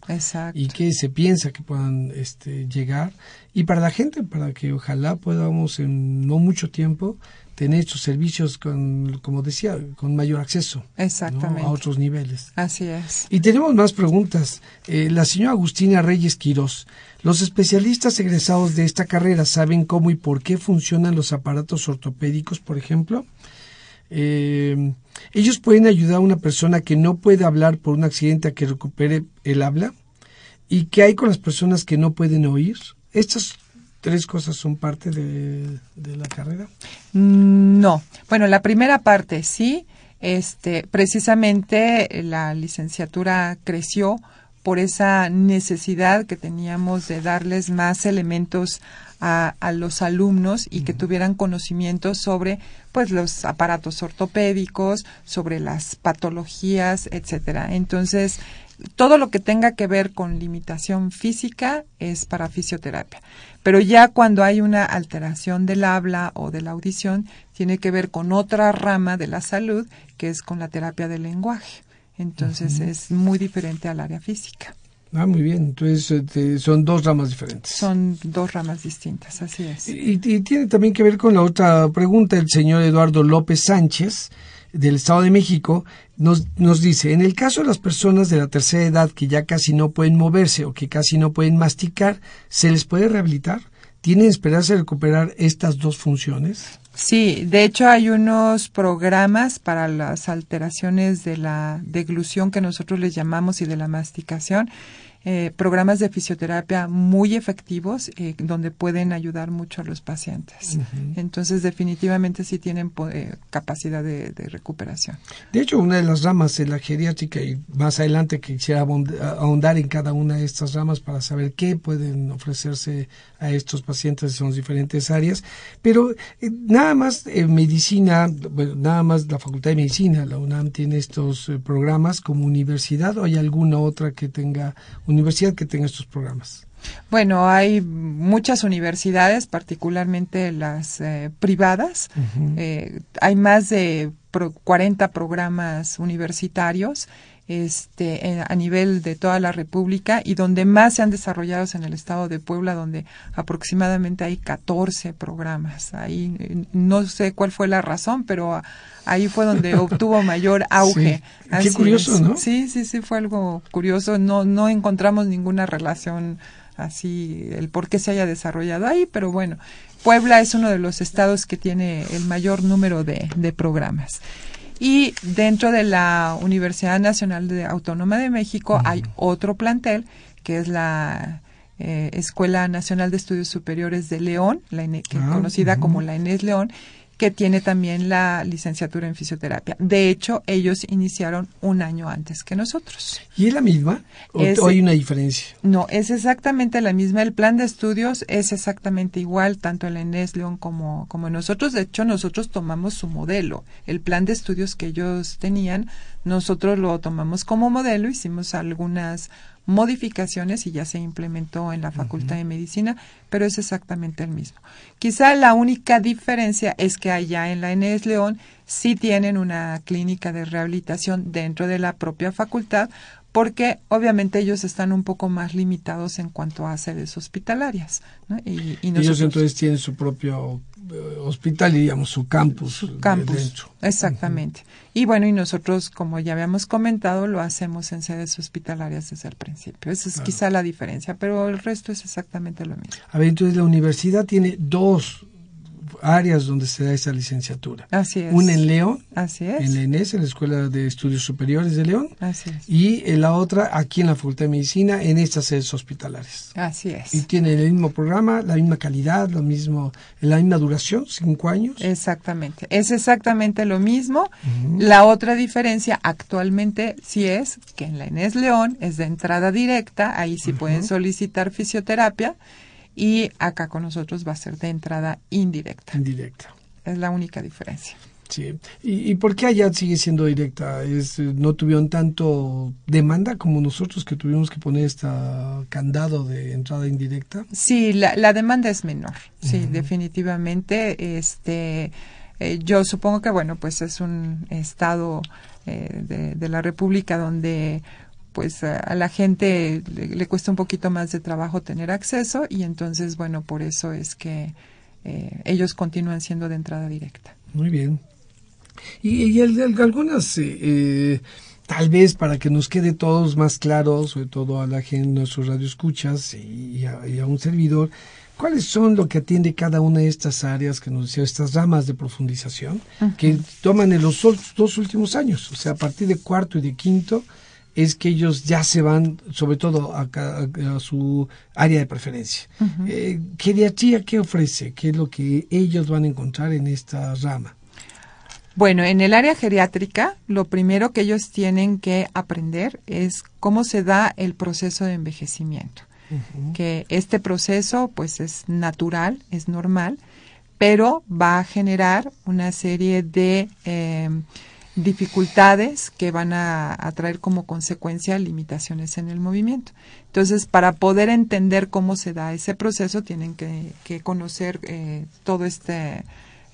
A: y que se piensa que puedan este, llegar y para la gente para que ojalá podamos en no mucho tiempo tener estos servicios con, como decía, con mayor acceso
B: Exactamente.
A: a otros niveles.
B: Así es.
A: Y tenemos más preguntas. Eh, la señora Agustina Reyes Quirós, los especialistas egresados de esta carrera saben cómo y por qué funcionan los aparatos ortopédicos, por ejemplo. Eh, ellos pueden ayudar a una persona que no puede hablar por un accidente a que recupere el habla. ¿Y qué hay con las personas que no pueden oír? Estas tres cosas son parte de, la carrera.
B: Mm, no. Bueno, la primera parte sí. Este, precisamente la licenciatura creció por esa necesidad que teníamos de darles más elementos a, a los alumnos y que tuvieran conocimiento sobre pues los aparatos ortopédicos, sobre las patologías, etcétera. Entonces, todo lo que tenga que ver con limitación física es para fisioterapia. Pero ya cuando hay una alteración del habla o de la audición, tiene que ver con otra rama de la salud, que es con la terapia del lenguaje. Entonces es muy diferente al área física.
A: Ah, muy bien. Entonces este, son dos ramas diferentes.
B: Son dos ramas distintas, así es.
A: Y, y, tiene también que ver con la otra pregunta. El señor Eduardo López Sánchez, del Estado de México, nos, nos dice, en el caso de las personas de la tercera edad que ya casi no pueden moverse o que casi no pueden masticar, ¿se les puede rehabilitar? ¿Tienen esperanza de recuperar estas dos funciones?
B: Sí, de hecho hay unos programas para las alteraciones de la deglución que nosotros les llamamos y de la masticación eh, programas de fisioterapia muy efectivos eh, donde pueden ayudar mucho a los pacientes. Entonces, definitivamente sí tienen eh, capacidad de, recuperación.
A: De hecho, una de las ramas de la geriátrica, y más adelante quisiera ahondar en cada una de estas ramas para saber qué pueden ofrecerse a estos pacientes en las diferentes áreas, pero nada más medicina, nada más la Facultad de Medicina, la UNAM tiene estos programas como universidad o hay alguna otra que tenga universidad que tenga estos programas?
B: Bueno, hay muchas universidades, particularmente las eh, privadas. Eh, hay más de 40 programas universitarios este, a nivel de toda la República y donde más se han desarrollado es en el estado de Puebla, donde aproximadamente hay 14 programas. Ahí no sé cuál fue la razón, pero ahí fue donde [LAUGHS] obtuvo mayor auge.
A: Qué curioso, ¿no?
B: Sí, sí, sí, fue algo curioso. No, no encontramos ninguna relación así, el por qué se haya desarrollado ahí, pero bueno, Puebla es uno de los estados que tiene el mayor número de, de programas. Y dentro de la Universidad Nacional de Autónoma de México hay otro plantel que es la eh, Escuela Nacional de Estudios Superiores de León, la que
A: Ah,
B: conocida como la Inés León, que tiene también la licenciatura en fisioterapia. De hecho, ellos iniciaron un año antes que nosotros.
A: ¿Y es la misma? ¿O,
B: Es-
A: hay una diferencia?
B: No, es exactamente la misma. El plan de estudios es exactamente igual, tanto en la Inés León como, como nosotros. De hecho, nosotros tomamos su modelo. El plan de estudios que ellos tenían, nosotros lo tomamos como modelo, hicimos algunas modificaciones y ya se implementó en la Facultad de Medicina, pero es exactamente el mismo. Quizá la única diferencia es que allá en la Inés León sí tienen una clínica de rehabilitación dentro de la propia facultad, porque obviamente ellos están un poco más limitados en cuanto a sedes hospitalarias. ¿no? Y, y
A: Ellos entonces tienen su propio eh, hospital y digamos su campus.
B: su campus. Exactamente. Y bueno, y nosotros, como ya habíamos comentado, lo hacemos en sedes hospitalarias desde el principio. Esa es
A: Claro.
B: quizá la diferencia, pero el resto es exactamente lo mismo.
A: A ver, entonces la universidad tiene dos áreas donde se da esa licenciatura.
B: Así es.
A: Una en León,
B: Así es.
A: en la ENES, en la Escuela de Estudios Superiores de León,
B: Así es.
A: y en la otra aquí en la Facultad de Medicina, en estas sedes hospitalarias.
B: Así es.
A: Y tienen el mismo programa, la misma calidad, lo mismo, la misma duración, cinco años.
B: Exactamente. Es exactamente lo mismo. La otra diferencia actualmente sí es que en la Inés León es de entrada directa, ahí sí pueden solicitar fisioterapia y acá con nosotros va a ser de entrada indirecta.
A: Indirecta.
B: Es la única diferencia.
A: Sí. ¿Y, y por qué allá sigue siendo directa? ¿Es, ¿No tuvieron tanto demanda como nosotros que tuvimos que poner este candado de entrada indirecta?
B: Sí, la, la demanda es menor. Sí, definitivamente. Este, eh, yo supongo que bueno, pues es un estado eh, de, de la República donde pues a, a la gente le, le cuesta un poquito más de trabajo tener acceso y entonces bueno, por eso es que eh, ellos continúan siendo de entrada directa.
A: Muy bien. Y, y el- el- algunas, eh, eh, tal vez para que nos quede todos más claros, sobre todo a la gente, nuestros radioescuchas y, y a, y a un servidor, ¿cuáles son lo que atiende cada una de estas áreas que nos decía, estas ramas de profundización que toman en los dos últimos años? O sea, a partir de cuarto y de quinto es que ellos ya se van, sobre todo a, ca- a- a su área de preferencia. Eh, ¿Geriatría qué ofrece? ¿Qué es lo que ellos van a encontrar en esta rama?
B: Bueno, en el área geriátrica, lo primero que ellos tienen que aprender es cómo se da el proceso de envejecimiento. Que este proceso, pues, es natural, es normal, pero va a generar una serie de eh, dificultades que van a, a traer como consecuencia limitaciones en el movimiento. Entonces, para poder entender cómo se da ese proceso, tienen que, que conocer eh, todo este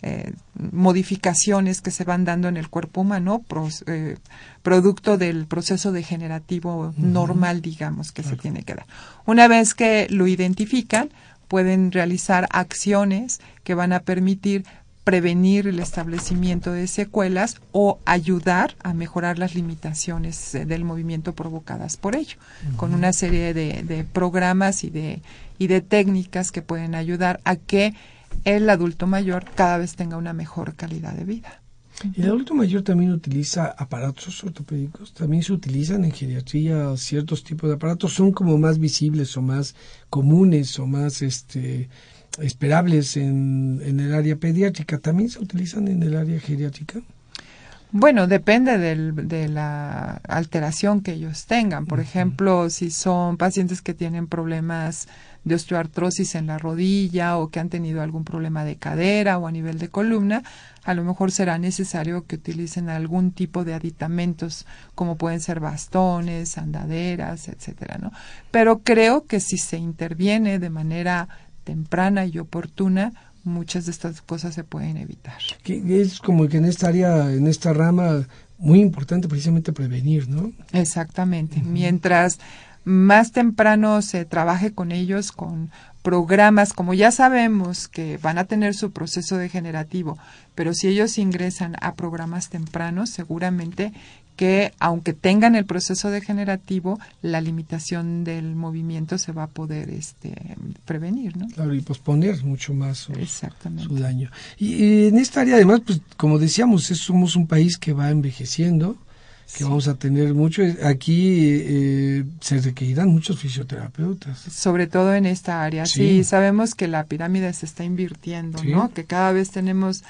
B: eh, modificaciones que se van dando en el cuerpo humano, eh, producto del proceso degenerativo normal, digamos, que se tiene que dar. Una vez que lo identifican, pueden realizar acciones que van a permitir prevenir el establecimiento de secuelas o ayudar a mejorar las limitaciones eh, del movimiento provocadas por ello, con una serie de, de programas y de, y de técnicas que pueden ayudar a que el adulto mayor cada vez tenga una mejor calidad de vida.
A: ¿Y el adulto mayor también utiliza aparatos ortopédicos? ¿También se utilizan en geriatría ciertos tipos de aparatos? ¿Son como más visibles o más comunes o más este esperables en, en el área pediátrica? ¿También se utilizan en el área geriátrica?
B: Bueno, depende del- de la alteración que ellos tengan. Por ejemplo, si son pacientes que tienen problemas de osteoartrosis en la rodilla o que han tenido algún problema de cadera o a nivel de columna, a lo mejor será necesario que utilicen algún tipo de aditamentos, como pueden ser bastones, andaderas, etcétera, ¿no? Pero creo que si se interviene de manera temprana y oportuna, muchas de estas cosas se pueden evitar.
A: Que es como que en esta área, en esta rama, muy importante precisamente prevenir, ¿no?
B: Exactamente. Mientras más temprano se trabaje con ellos, con programas, como ya sabemos que van a tener su proceso degenerativo, pero si ellos ingresan a programas tempranos, seguramente que aunque tengan el proceso degenerativo, la limitación del movimiento se va a poder este, prevenir, ¿no?
A: Claro, y posponer mucho más su, daño. Y, y en esta área, además, pues como decíamos, es- somos un país que va envejeciendo, que vamos a tener mucho. Aquí eh, se requerirán muchos fisioterapeutas.
B: sobre todo en esta área.
A: Sí.
B: Sí, sabemos que la pirámide se está invirtiendo,
A: Sí.
B: ¿no? Que cada vez tenemos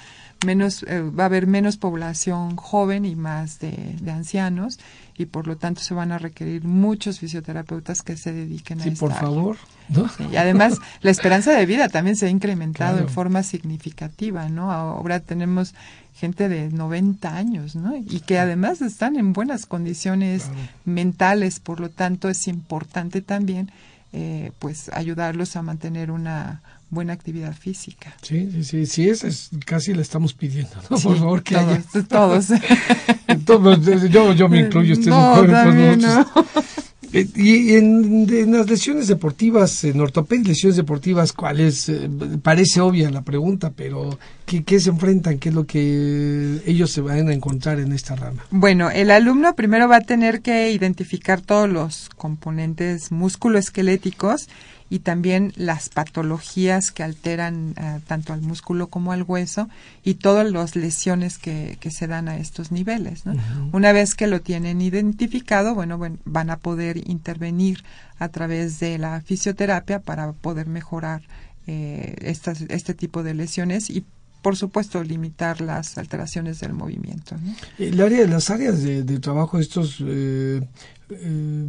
B: menos, eh, va a haber menos población joven y más de, de ancianos y por lo tanto se van a requerir muchos fisioterapeutas que se dediquen a
A: Sí, por favor. ¿no?
B: Sí, y además la esperanza de vida también se ha incrementado
A: Claro.
B: en forma significativa, ¿no? Ahora tenemos gente de 90 años, ¿no? Y que además están en buenas condiciones
A: Claro.
B: mentales, por lo tanto es importante también eh, pues ayudarlos a mantener una buena actividad física.
A: Sí, sí, sí, sí, esa es casi la estamos pidiendo, ¿no?
B: Sí,
A: por favor, que
B: todos,
A: haya. [LAUGHS]
B: todos. [LAUGHS]
A: Entonces, yo, yo me incluyo, usted
B: No,
A: es pues [LAUGHS] Eh, Y en, en las lesiones deportivas, en ortopedia, lesiones deportivas, ¿cuáles? Eh, parece obvia la pregunta, pero ¿qué, ¿qué se enfrentan? ¿Qué es lo que ellos se van a encontrar en esta rama?
B: Bueno, el alumno primero va a tener que identificar todos los componentes musculoesqueléticos y también las patologías que alteran eh, tanto al músculo como al hueso y todas las lesiones que, que se dan a estos niveles. ¿no? Una vez que lo tienen identificado, bueno, bueno, van a poder intervenir a través de la fisioterapia para poder mejorar eh, estas, este tipo de lesiones y por supuesto limitar las alteraciones del movimiento. ¿no?
A: El área de las áreas de, de trabajo de estos eh, eh,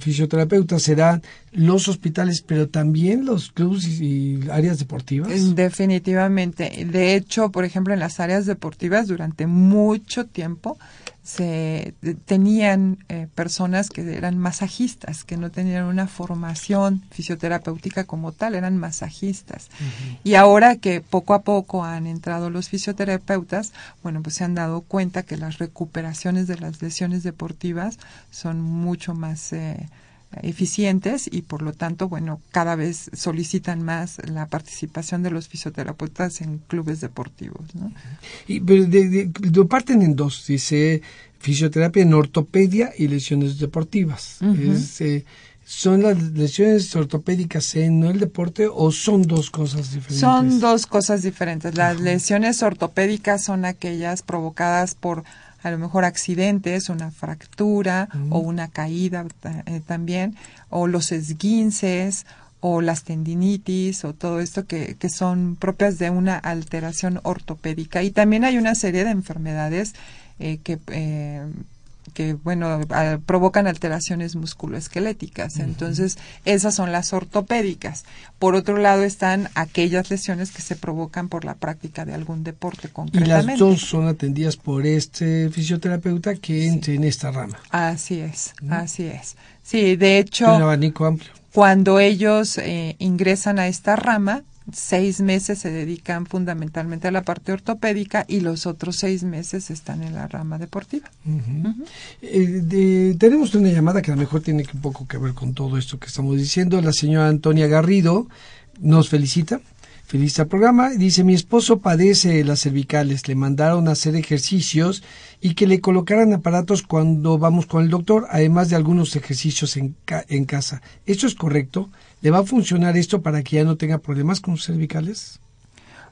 A: fisioterapeutas serán los hospitales, pero también los clubes y, y áreas deportivas.
B: Definitivamente. De hecho, por ejemplo, en las áreas deportivas durante mucho tiempo se tenían eh, personas que eran masajistas, que no tenían una formación fisioterapéutica como tal, eran masajistas. Y ahora que poco a poco han entrado los fisioterapeutas, bueno, pues se han dado cuenta que las recuperaciones de las lesiones deportivas son mucho más eh, eficientes y por lo tanto, bueno, cada vez solicitan más la participación de los fisioterapeutas en clubes deportivos, ¿no?
A: Y, pero de- de- lo parten en dos, dice fisioterapia en ortopedia y lesiones deportivas. Es, eh, ¿Son las lesiones ortopédicas en el deporte o son dos cosas diferentes?
B: Son dos cosas diferentes. Las lesiones ortopédicas son aquellas provocadas por a lo mejor accidentes, una fractura o una caída eh, también, o los esguinces o las tendinitis o todo esto que, que son propias de una alteración ortopédica. Y también hay una serie de enfermedades eh, que eh, que bueno a- provocan alteraciones musculoesqueléticas. Entonces esas son las ortopédicas. Por otro lado están aquellas lesiones que se provocan por la práctica de algún deporte
A: Y
B: concretamente.
A: las dos son atendidas por este fisioterapeuta que entre en esta rama.
B: así es así es. Sí de hecho
A: Un abanico amplio.
B: cuando ellos eh, ingresan a esta rama seis meses se dedican fundamentalmente a la parte ortopédica y los otros seis meses están en la rama deportiva.
A: Eh, de- tenemos una llamada que a lo mejor tiene un poco que ver con todo esto que estamos diciendo. La señora Antonia Garrido nos felicita. Feliz al programa. Dice, mi esposo padece las cervicales. Le mandaron a hacer ejercicios y que le colocaran aparatos cuando vamos con el doctor, además de algunos ejercicios en, ca- en casa. ¿Esto es correcto? ¿Le va a funcionar esto para que ya no tenga problemas con sus cervicales?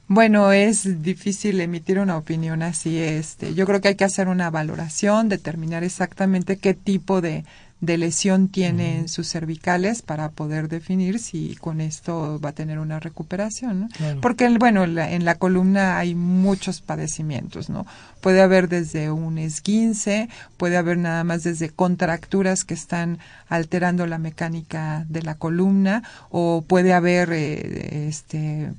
B: Bueno, es difícil emitir una opinión así. Este, yo creo que hay que hacer una valoración, determinar exactamente qué tipo de, de lesión tiene en sus cervicales para poder definir si con esto va a tener una recuperación. ¿no?
A: Claro.
B: Porque, bueno, la- en la columna hay muchos padecimientos, ¿no? Puede haber desde un esguince, puede haber nada más desde contracturas que están alterando la mecánica de la columna, o puede haber, eh, este,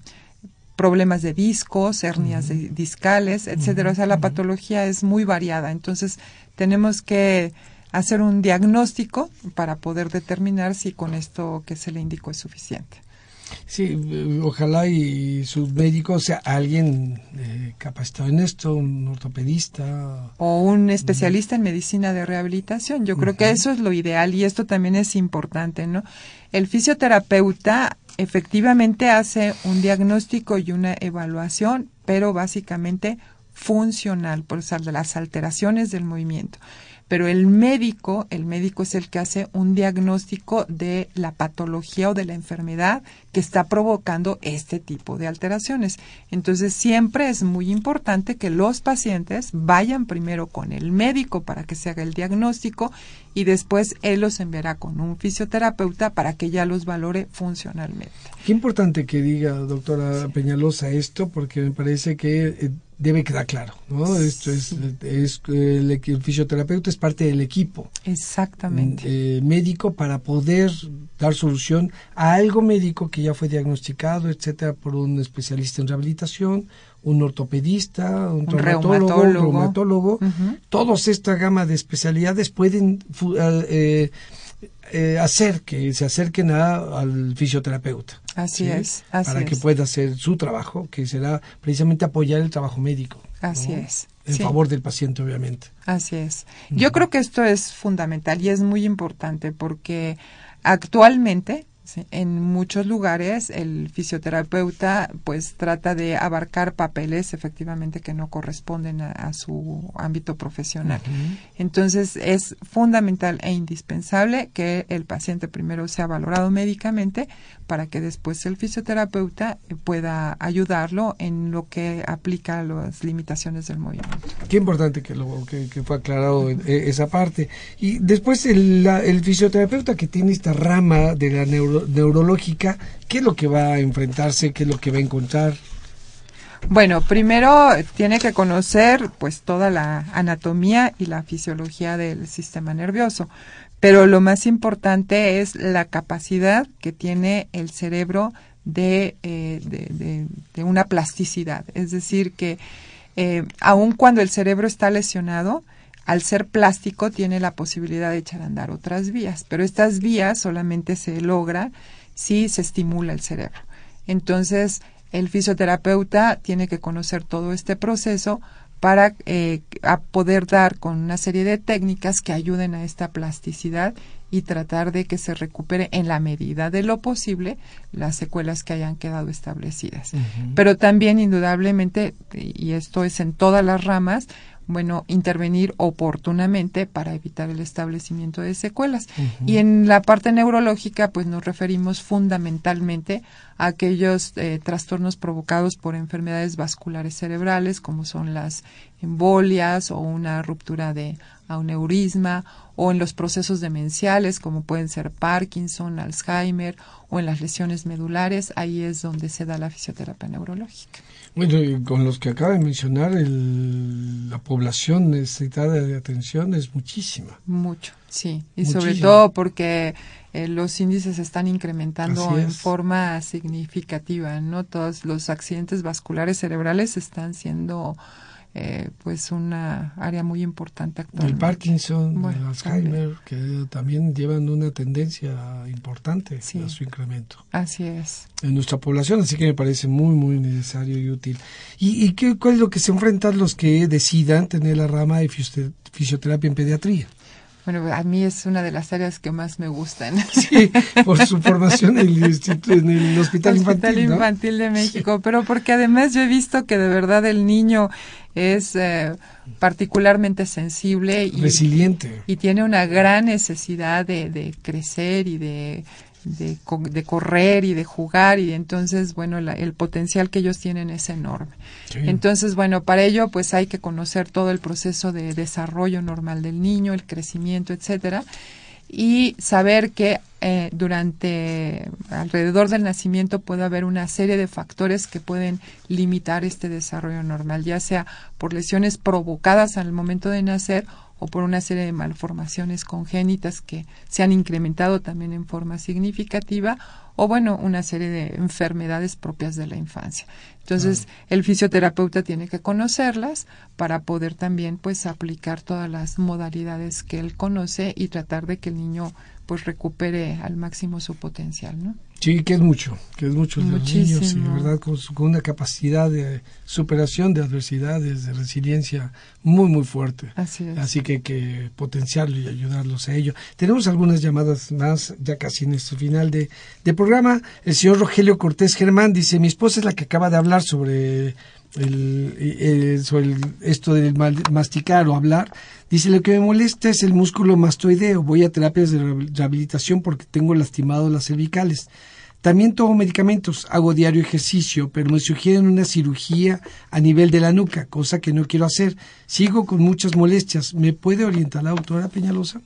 B: problemas de discos, hernias de- discales, etcétera. O sea, la patología es muy variada. Entonces, tenemos que hacer un diagnóstico para poder determinar si con esto que se le indicó es suficiente.
A: Sí, eh, ojalá y su médico sea alguien eh, capacitado en esto, un ortopedista.
B: O un especialista en medicina de rehabilitación. Yo creo que eso es lo ideal y esto también es importante, ¿no? El fisioterapeuta efectivamente hace un diagnóstico y una evaluación, pero básicamente funcional, por las alteraciones del movimiento. Pero el médico, el médico es el que hace un diagnóstico de la patología o de la enfermedad que está provocando este tipo de alteraciones. Entonces, siempre es muy importante que los pacientes vayan primero con el médico para que se haga el diagnóstico y después él los enviará con un fisioterapeuta para que ya los valore funcionalmente.
A: Qué importante que diga, doctora Peñalosa, esto, porque me parece que eh, debe quedar claro, ¿no? Esto es, es el, el, fisioterapeuta es parte del equipo.
B: Exactamente.
A: Eh, médico para poder dar solución a algo médico que ya fue diagnosticado, etcétera, por un especialista en rehabilitación, un ortopedista, un, un traumatólogo, un reumatólogo. Uh -huh. Todos esta gama de especialidades pueden eh, eh, hacer que se acerquen a, al fisioterapeuta.
B: Así
A: ¿sí?
B: es. Así
A: para
B: es.
A: que pueda hacer su trabajo, que será precisamente apoyar el trabajo médico.
B: Así
A: ¿no?
B: es.
A: En
B: sí.
A: favor del paciente, obviamente.
B: Así es. Yo creo que esto es fundamental y es muy importante porque actualmente Sí, en muchos lugares el fisioterapeuta pues trata de abarcar papeles efectivamente que no corresponden a, a su ámbito profesional. Uh -huh. Entonces es fundamental e indispensable que el paciente primero sea valorado médicamente para que después el fisioterapeuta pueda ayudarlo en lo que aplica las limitaciones del movimiento.
A: Qué importante que, lo, que, que fue aclarado -huh. esa parte. Y después el, la, el fisioterapeuta que tiene esta rama de la neuro neurológica, ¿qué es lo que va a enfrentarse? ¿Qué es lo que va a encontrar?
B: Bueno, primero tiene que conocer pues toda la anatomía y la fisiología del sistema nervioso, pero lo más importante es la capacidad que tiene el cerebro de, eh, de, una plasticidad, es decir, que eh, aun cuando el cerebro está lesionado, al ser plástico tiene la posibilidad de echar a andar otras vías, pero estas vías solamente se logra si se estimula el cerebro. Entonces, el fisioterapeuta tiene que conocer todo este proceso para eh, a poder dar con una serie de técnicas que ayuden a esta plasticidad y tratar de que se recupere en la medida de lo posible las secuelas que hayan quedado establecidas. Uh -huh. Pero también, indudablemente, y esto es en todas las ramas, bueno, intervenir oportunamente para evitar el establecimiento de secuelas. Uh -huh. Y en la parte neurológica, pues nos referimos fundamentalmente a aquellos eh, trastornos provocados por enfermedades vasculares cerebrales, como son las embolias o una ruptura de aneurisma, o en los procesos demenciales, como pueden ser Parkinson, Alzheimer, o en las lesiones medulares, ahí es donde se da la fisioterapia neurológica.
A: Bueno, con los que acaba de mencionar, el, la población necesitada de atención es muchísima.
B: Mucho, sí. Y Muchísimo. sobre todo porque eh, los índices están incrementando en forma significativa, ¿no? Todos los accidentes vasculares cerebrales están siendo eh, pues una área muy importante actualmente.
A: El Parkinson, bueno, el Alzheimer, también. que también llevan una tendencia importante sí. a su incremento.
B: Así es.
A: En nuestra población, así que me parece muy, muy necesario y útil. ¿Y, y qué, cuál es lo que se enfrentan los que decidan tener la rama de fisioterapia en pediatría?
B: Bueno, a mí es una de las áreas que más me gustan. [LAUGHS]
A: Sí, por su formación en el, en el Hospital,
B: Hospital
A: Infantil, ¿no?
B: Infantil de México, sí. pero porque además yo he visto que de verdad el niño es eh, particularmente sensible y
A: resiliente
B: y tiene una gran necesidad de, de crecer y de, de, de, correr y de jugar y entonces bueno la, el potencial que ellos tienen es enorme sí. entonces bueno para ello pues hay que conocer todo el proceso de desarrollo normal del niño el crecimiento etcétera y saber que eh, durante alrededor del nacimiento puede haber una serie de factores que pueden limitar este desarrollo normal, ya sea por lesiones provocadas al momento de nacer o por una serie de malformaciones congénitas que se han incrementado también en forma significativa o bueno, una serie de enfermedades propias de la infancia. Entonces, ah. el fisioterapeuta tiene que conocerlas para poder también pues aplicar todas las modalidades que él conoce y tratar de que el niño pues recupere al máximo su potencial, ¿no?
A: Sí, que es mucho, que es mucho de los niños, y verdad, con, su, con, una capacidad de superación de adversidades, de resiliencia muy, muy fuerte.
B: Así es.
A: Así que que potenciarlo y ayudarlos a ello. Tenemos algunas llamadas más, ya casi en este final de, de programa. El señor Rogelio Cortés Germán dice, mi esposa es la que acaba de hablar sobre el, esto del masticar o hablar. Dice, lo que me molesta es el músculo mastoideo. Voy a terapias de rehabil- rehabilitación porque tengo lastimado las cervicales. También tomo medicamentos, hago diario ejercicio, pero me sugieren una cirugía a nivel de la nuca, cosa que no quiero hacer. Sigo con muchas molestias. ¿Me puede orientar la doctora Peñalosa?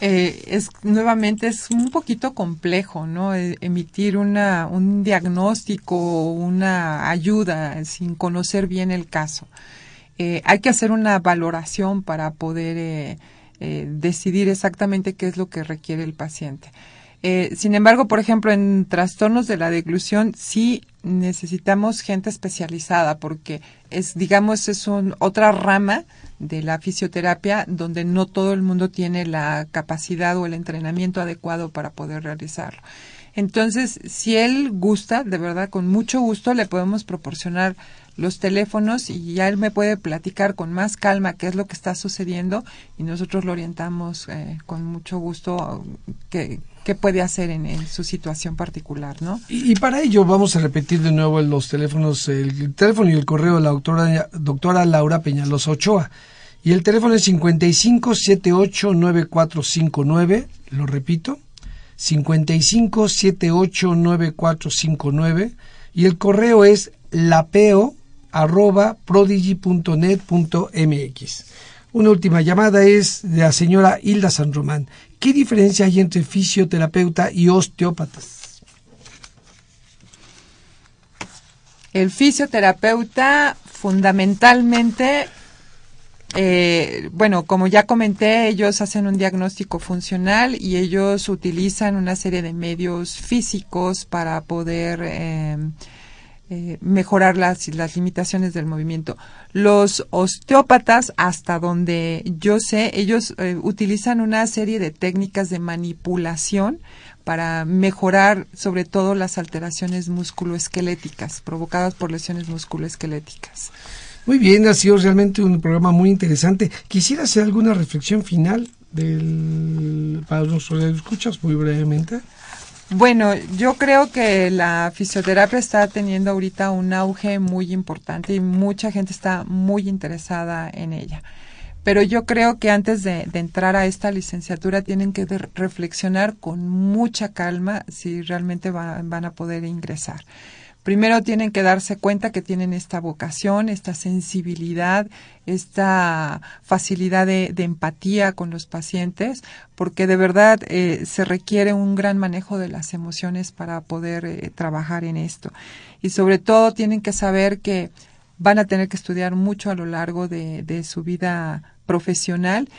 B: Eh, es nuevamente es un poquito complejo, ¿no? Eh, emitir una, un diagnóstico, una ayuda sin conocer bien el caso. Eh, hay que hacer una valoración para poder eh, eh, decidir exactamente qué es lo que requiere el paciente. Eh, sin embargo, por ejemplo, en trastornos de la deglución sí necesitamos gente especializada porque es, digamos, es un, otra rama de la fisioterapia donde no todo el mundo tiene la capacidad o el entrenamiento adecuado para poder realizarlo. Entonces, si él gusta, de verdad, con mucho gusto le podemos proporcionar los teléfonos y ya él me puede platicar con más calma qué es lo que está sucediendo y nosotros lo orientamos eh, con mucho gusto qué, qué puede hacer en, su situación particular, ¿no?
A: Y, y, para ello vamos a repetir de nuevo los teléfonos, el teléfono y el correo de la doctora, doctora Laura Peñalosa Ochoa. Y el teléfono es 55789459, lo repito, 55789459 y el correo es lapeo. Una última llamada es de la señora Hilda San Román. ¿Qué diferencia hay entre fisioterapeuta y osteópatas?
B: El fisioterapeuta fundamentalmente, eh, bueno, como ya comenté, ellos hacen un diagnóstico funcional y ellos utilizan una serie de medios físicos para poder eh, eh, mejorar las, las limitaciones del movimiento. Los osteópatas, hasta donde yo sé, ellos eh, utilizan una serie de técnicas de manipulación para mejorar sobre todo las alteraciones musculoesqueléticas provocadas por lesiones musculoesqueléticas.
A: Muy bien, ha sido realmente un programa muy interesante. Quisiera hacer alguna reflexión final del, para nuestros escuchas muy brevemente.
B: Bueno, yo creo que la fisioterapia está teniendo ahorita un auge muy importante y mucha gente está muy interesada en ella. Pero yo creo que antes de, entrar a esta licenciatura tienen que reflexionar con mucha calma si realmente va, van a poder ingresar. Primero tienen que darse cuenta que tienen esta vocación, esta sensibilidad, esta facilidad de, de empatía con los pacientes, porque de verdad eh, se requiere un gran manejo de las emociones para poder eh, trabajar en esto. Y sobre todo tienen que saber que van a tener que estudiar mucho a lo largo de, su vida profesional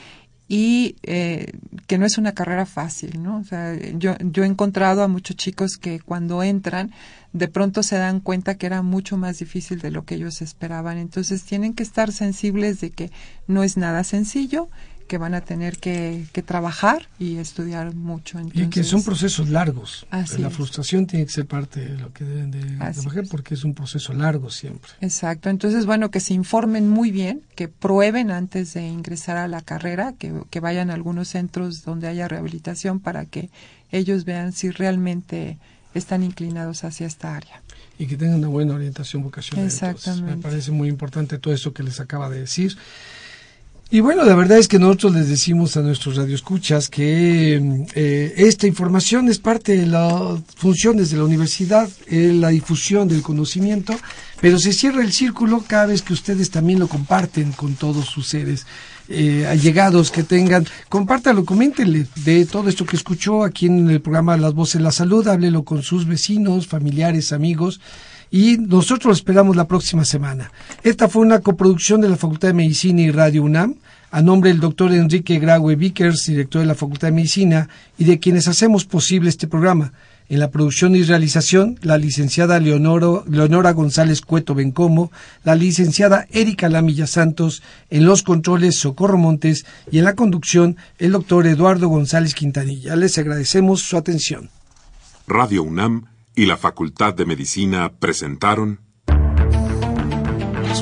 B: y eh, que no es una carrera fácil, ¿no? O sea, yo he encontrado a muchos chicos que cuando entran de pronto se dan cuenta que era mucho más difícil de lo que ellos esperaban. Entonces tienen que estar sensibles de que no es nada sencillo, que van a tener que, que trabajar y estudiar mucho. Entonces,
A: y que son procesos largos.
B: Así
A: la
B: es.
A: frustración tiene que ser parte de lo que deben de trabajar porque es un proceso largo siempre.
B: Exacto. Entonces, bueno, que se informen muy bien, que prueben antes de ingresar a la carrera, que, que vayan a algunos centros donde haya rehabilitación para que ellos vean si realmente están inclinados hacia esta área.
A: Y que tengan una buena orientación vocacional.
B: Exactamente.
A: Entonces, me parece muy importante todo eso que les acaba de decir. Y bueno, la verdad es que nosotros les decimos a nuestros radioescuchas que eh, esta información es parte de las funciones de la universidad, eh, la difusión del conocimiento, pero se cierra el círculo cada vez que ustedes también lo comparten con todos sus seres eh, allegados que tengan. Compártalo, coméntenle de todo esto que escuchó aquí en el programa Las Voces de la Salud, háblelo con sus vecinos, familiares, amigos y nosotros lo esperamos la próxima semana. Esta fue una coproducción de la Facultad de Medicina y Radio UNAM, a nombre del doctor Enrique Graue Vickers, director de la Facultad de Medicina, y de quienes hacemos posible este programa. En la producción y realización, la licenciada Leonoro, Leonora González Cueto Bencomo, la licenciada Erika Lamilla Santos, en los controles Socorro Montes y en la conducción el doctor Eduardo González Quintanilla. Les agradecemos su atención.
C: Radio UNAM y la Facultad de Medicina presentaron
D: Las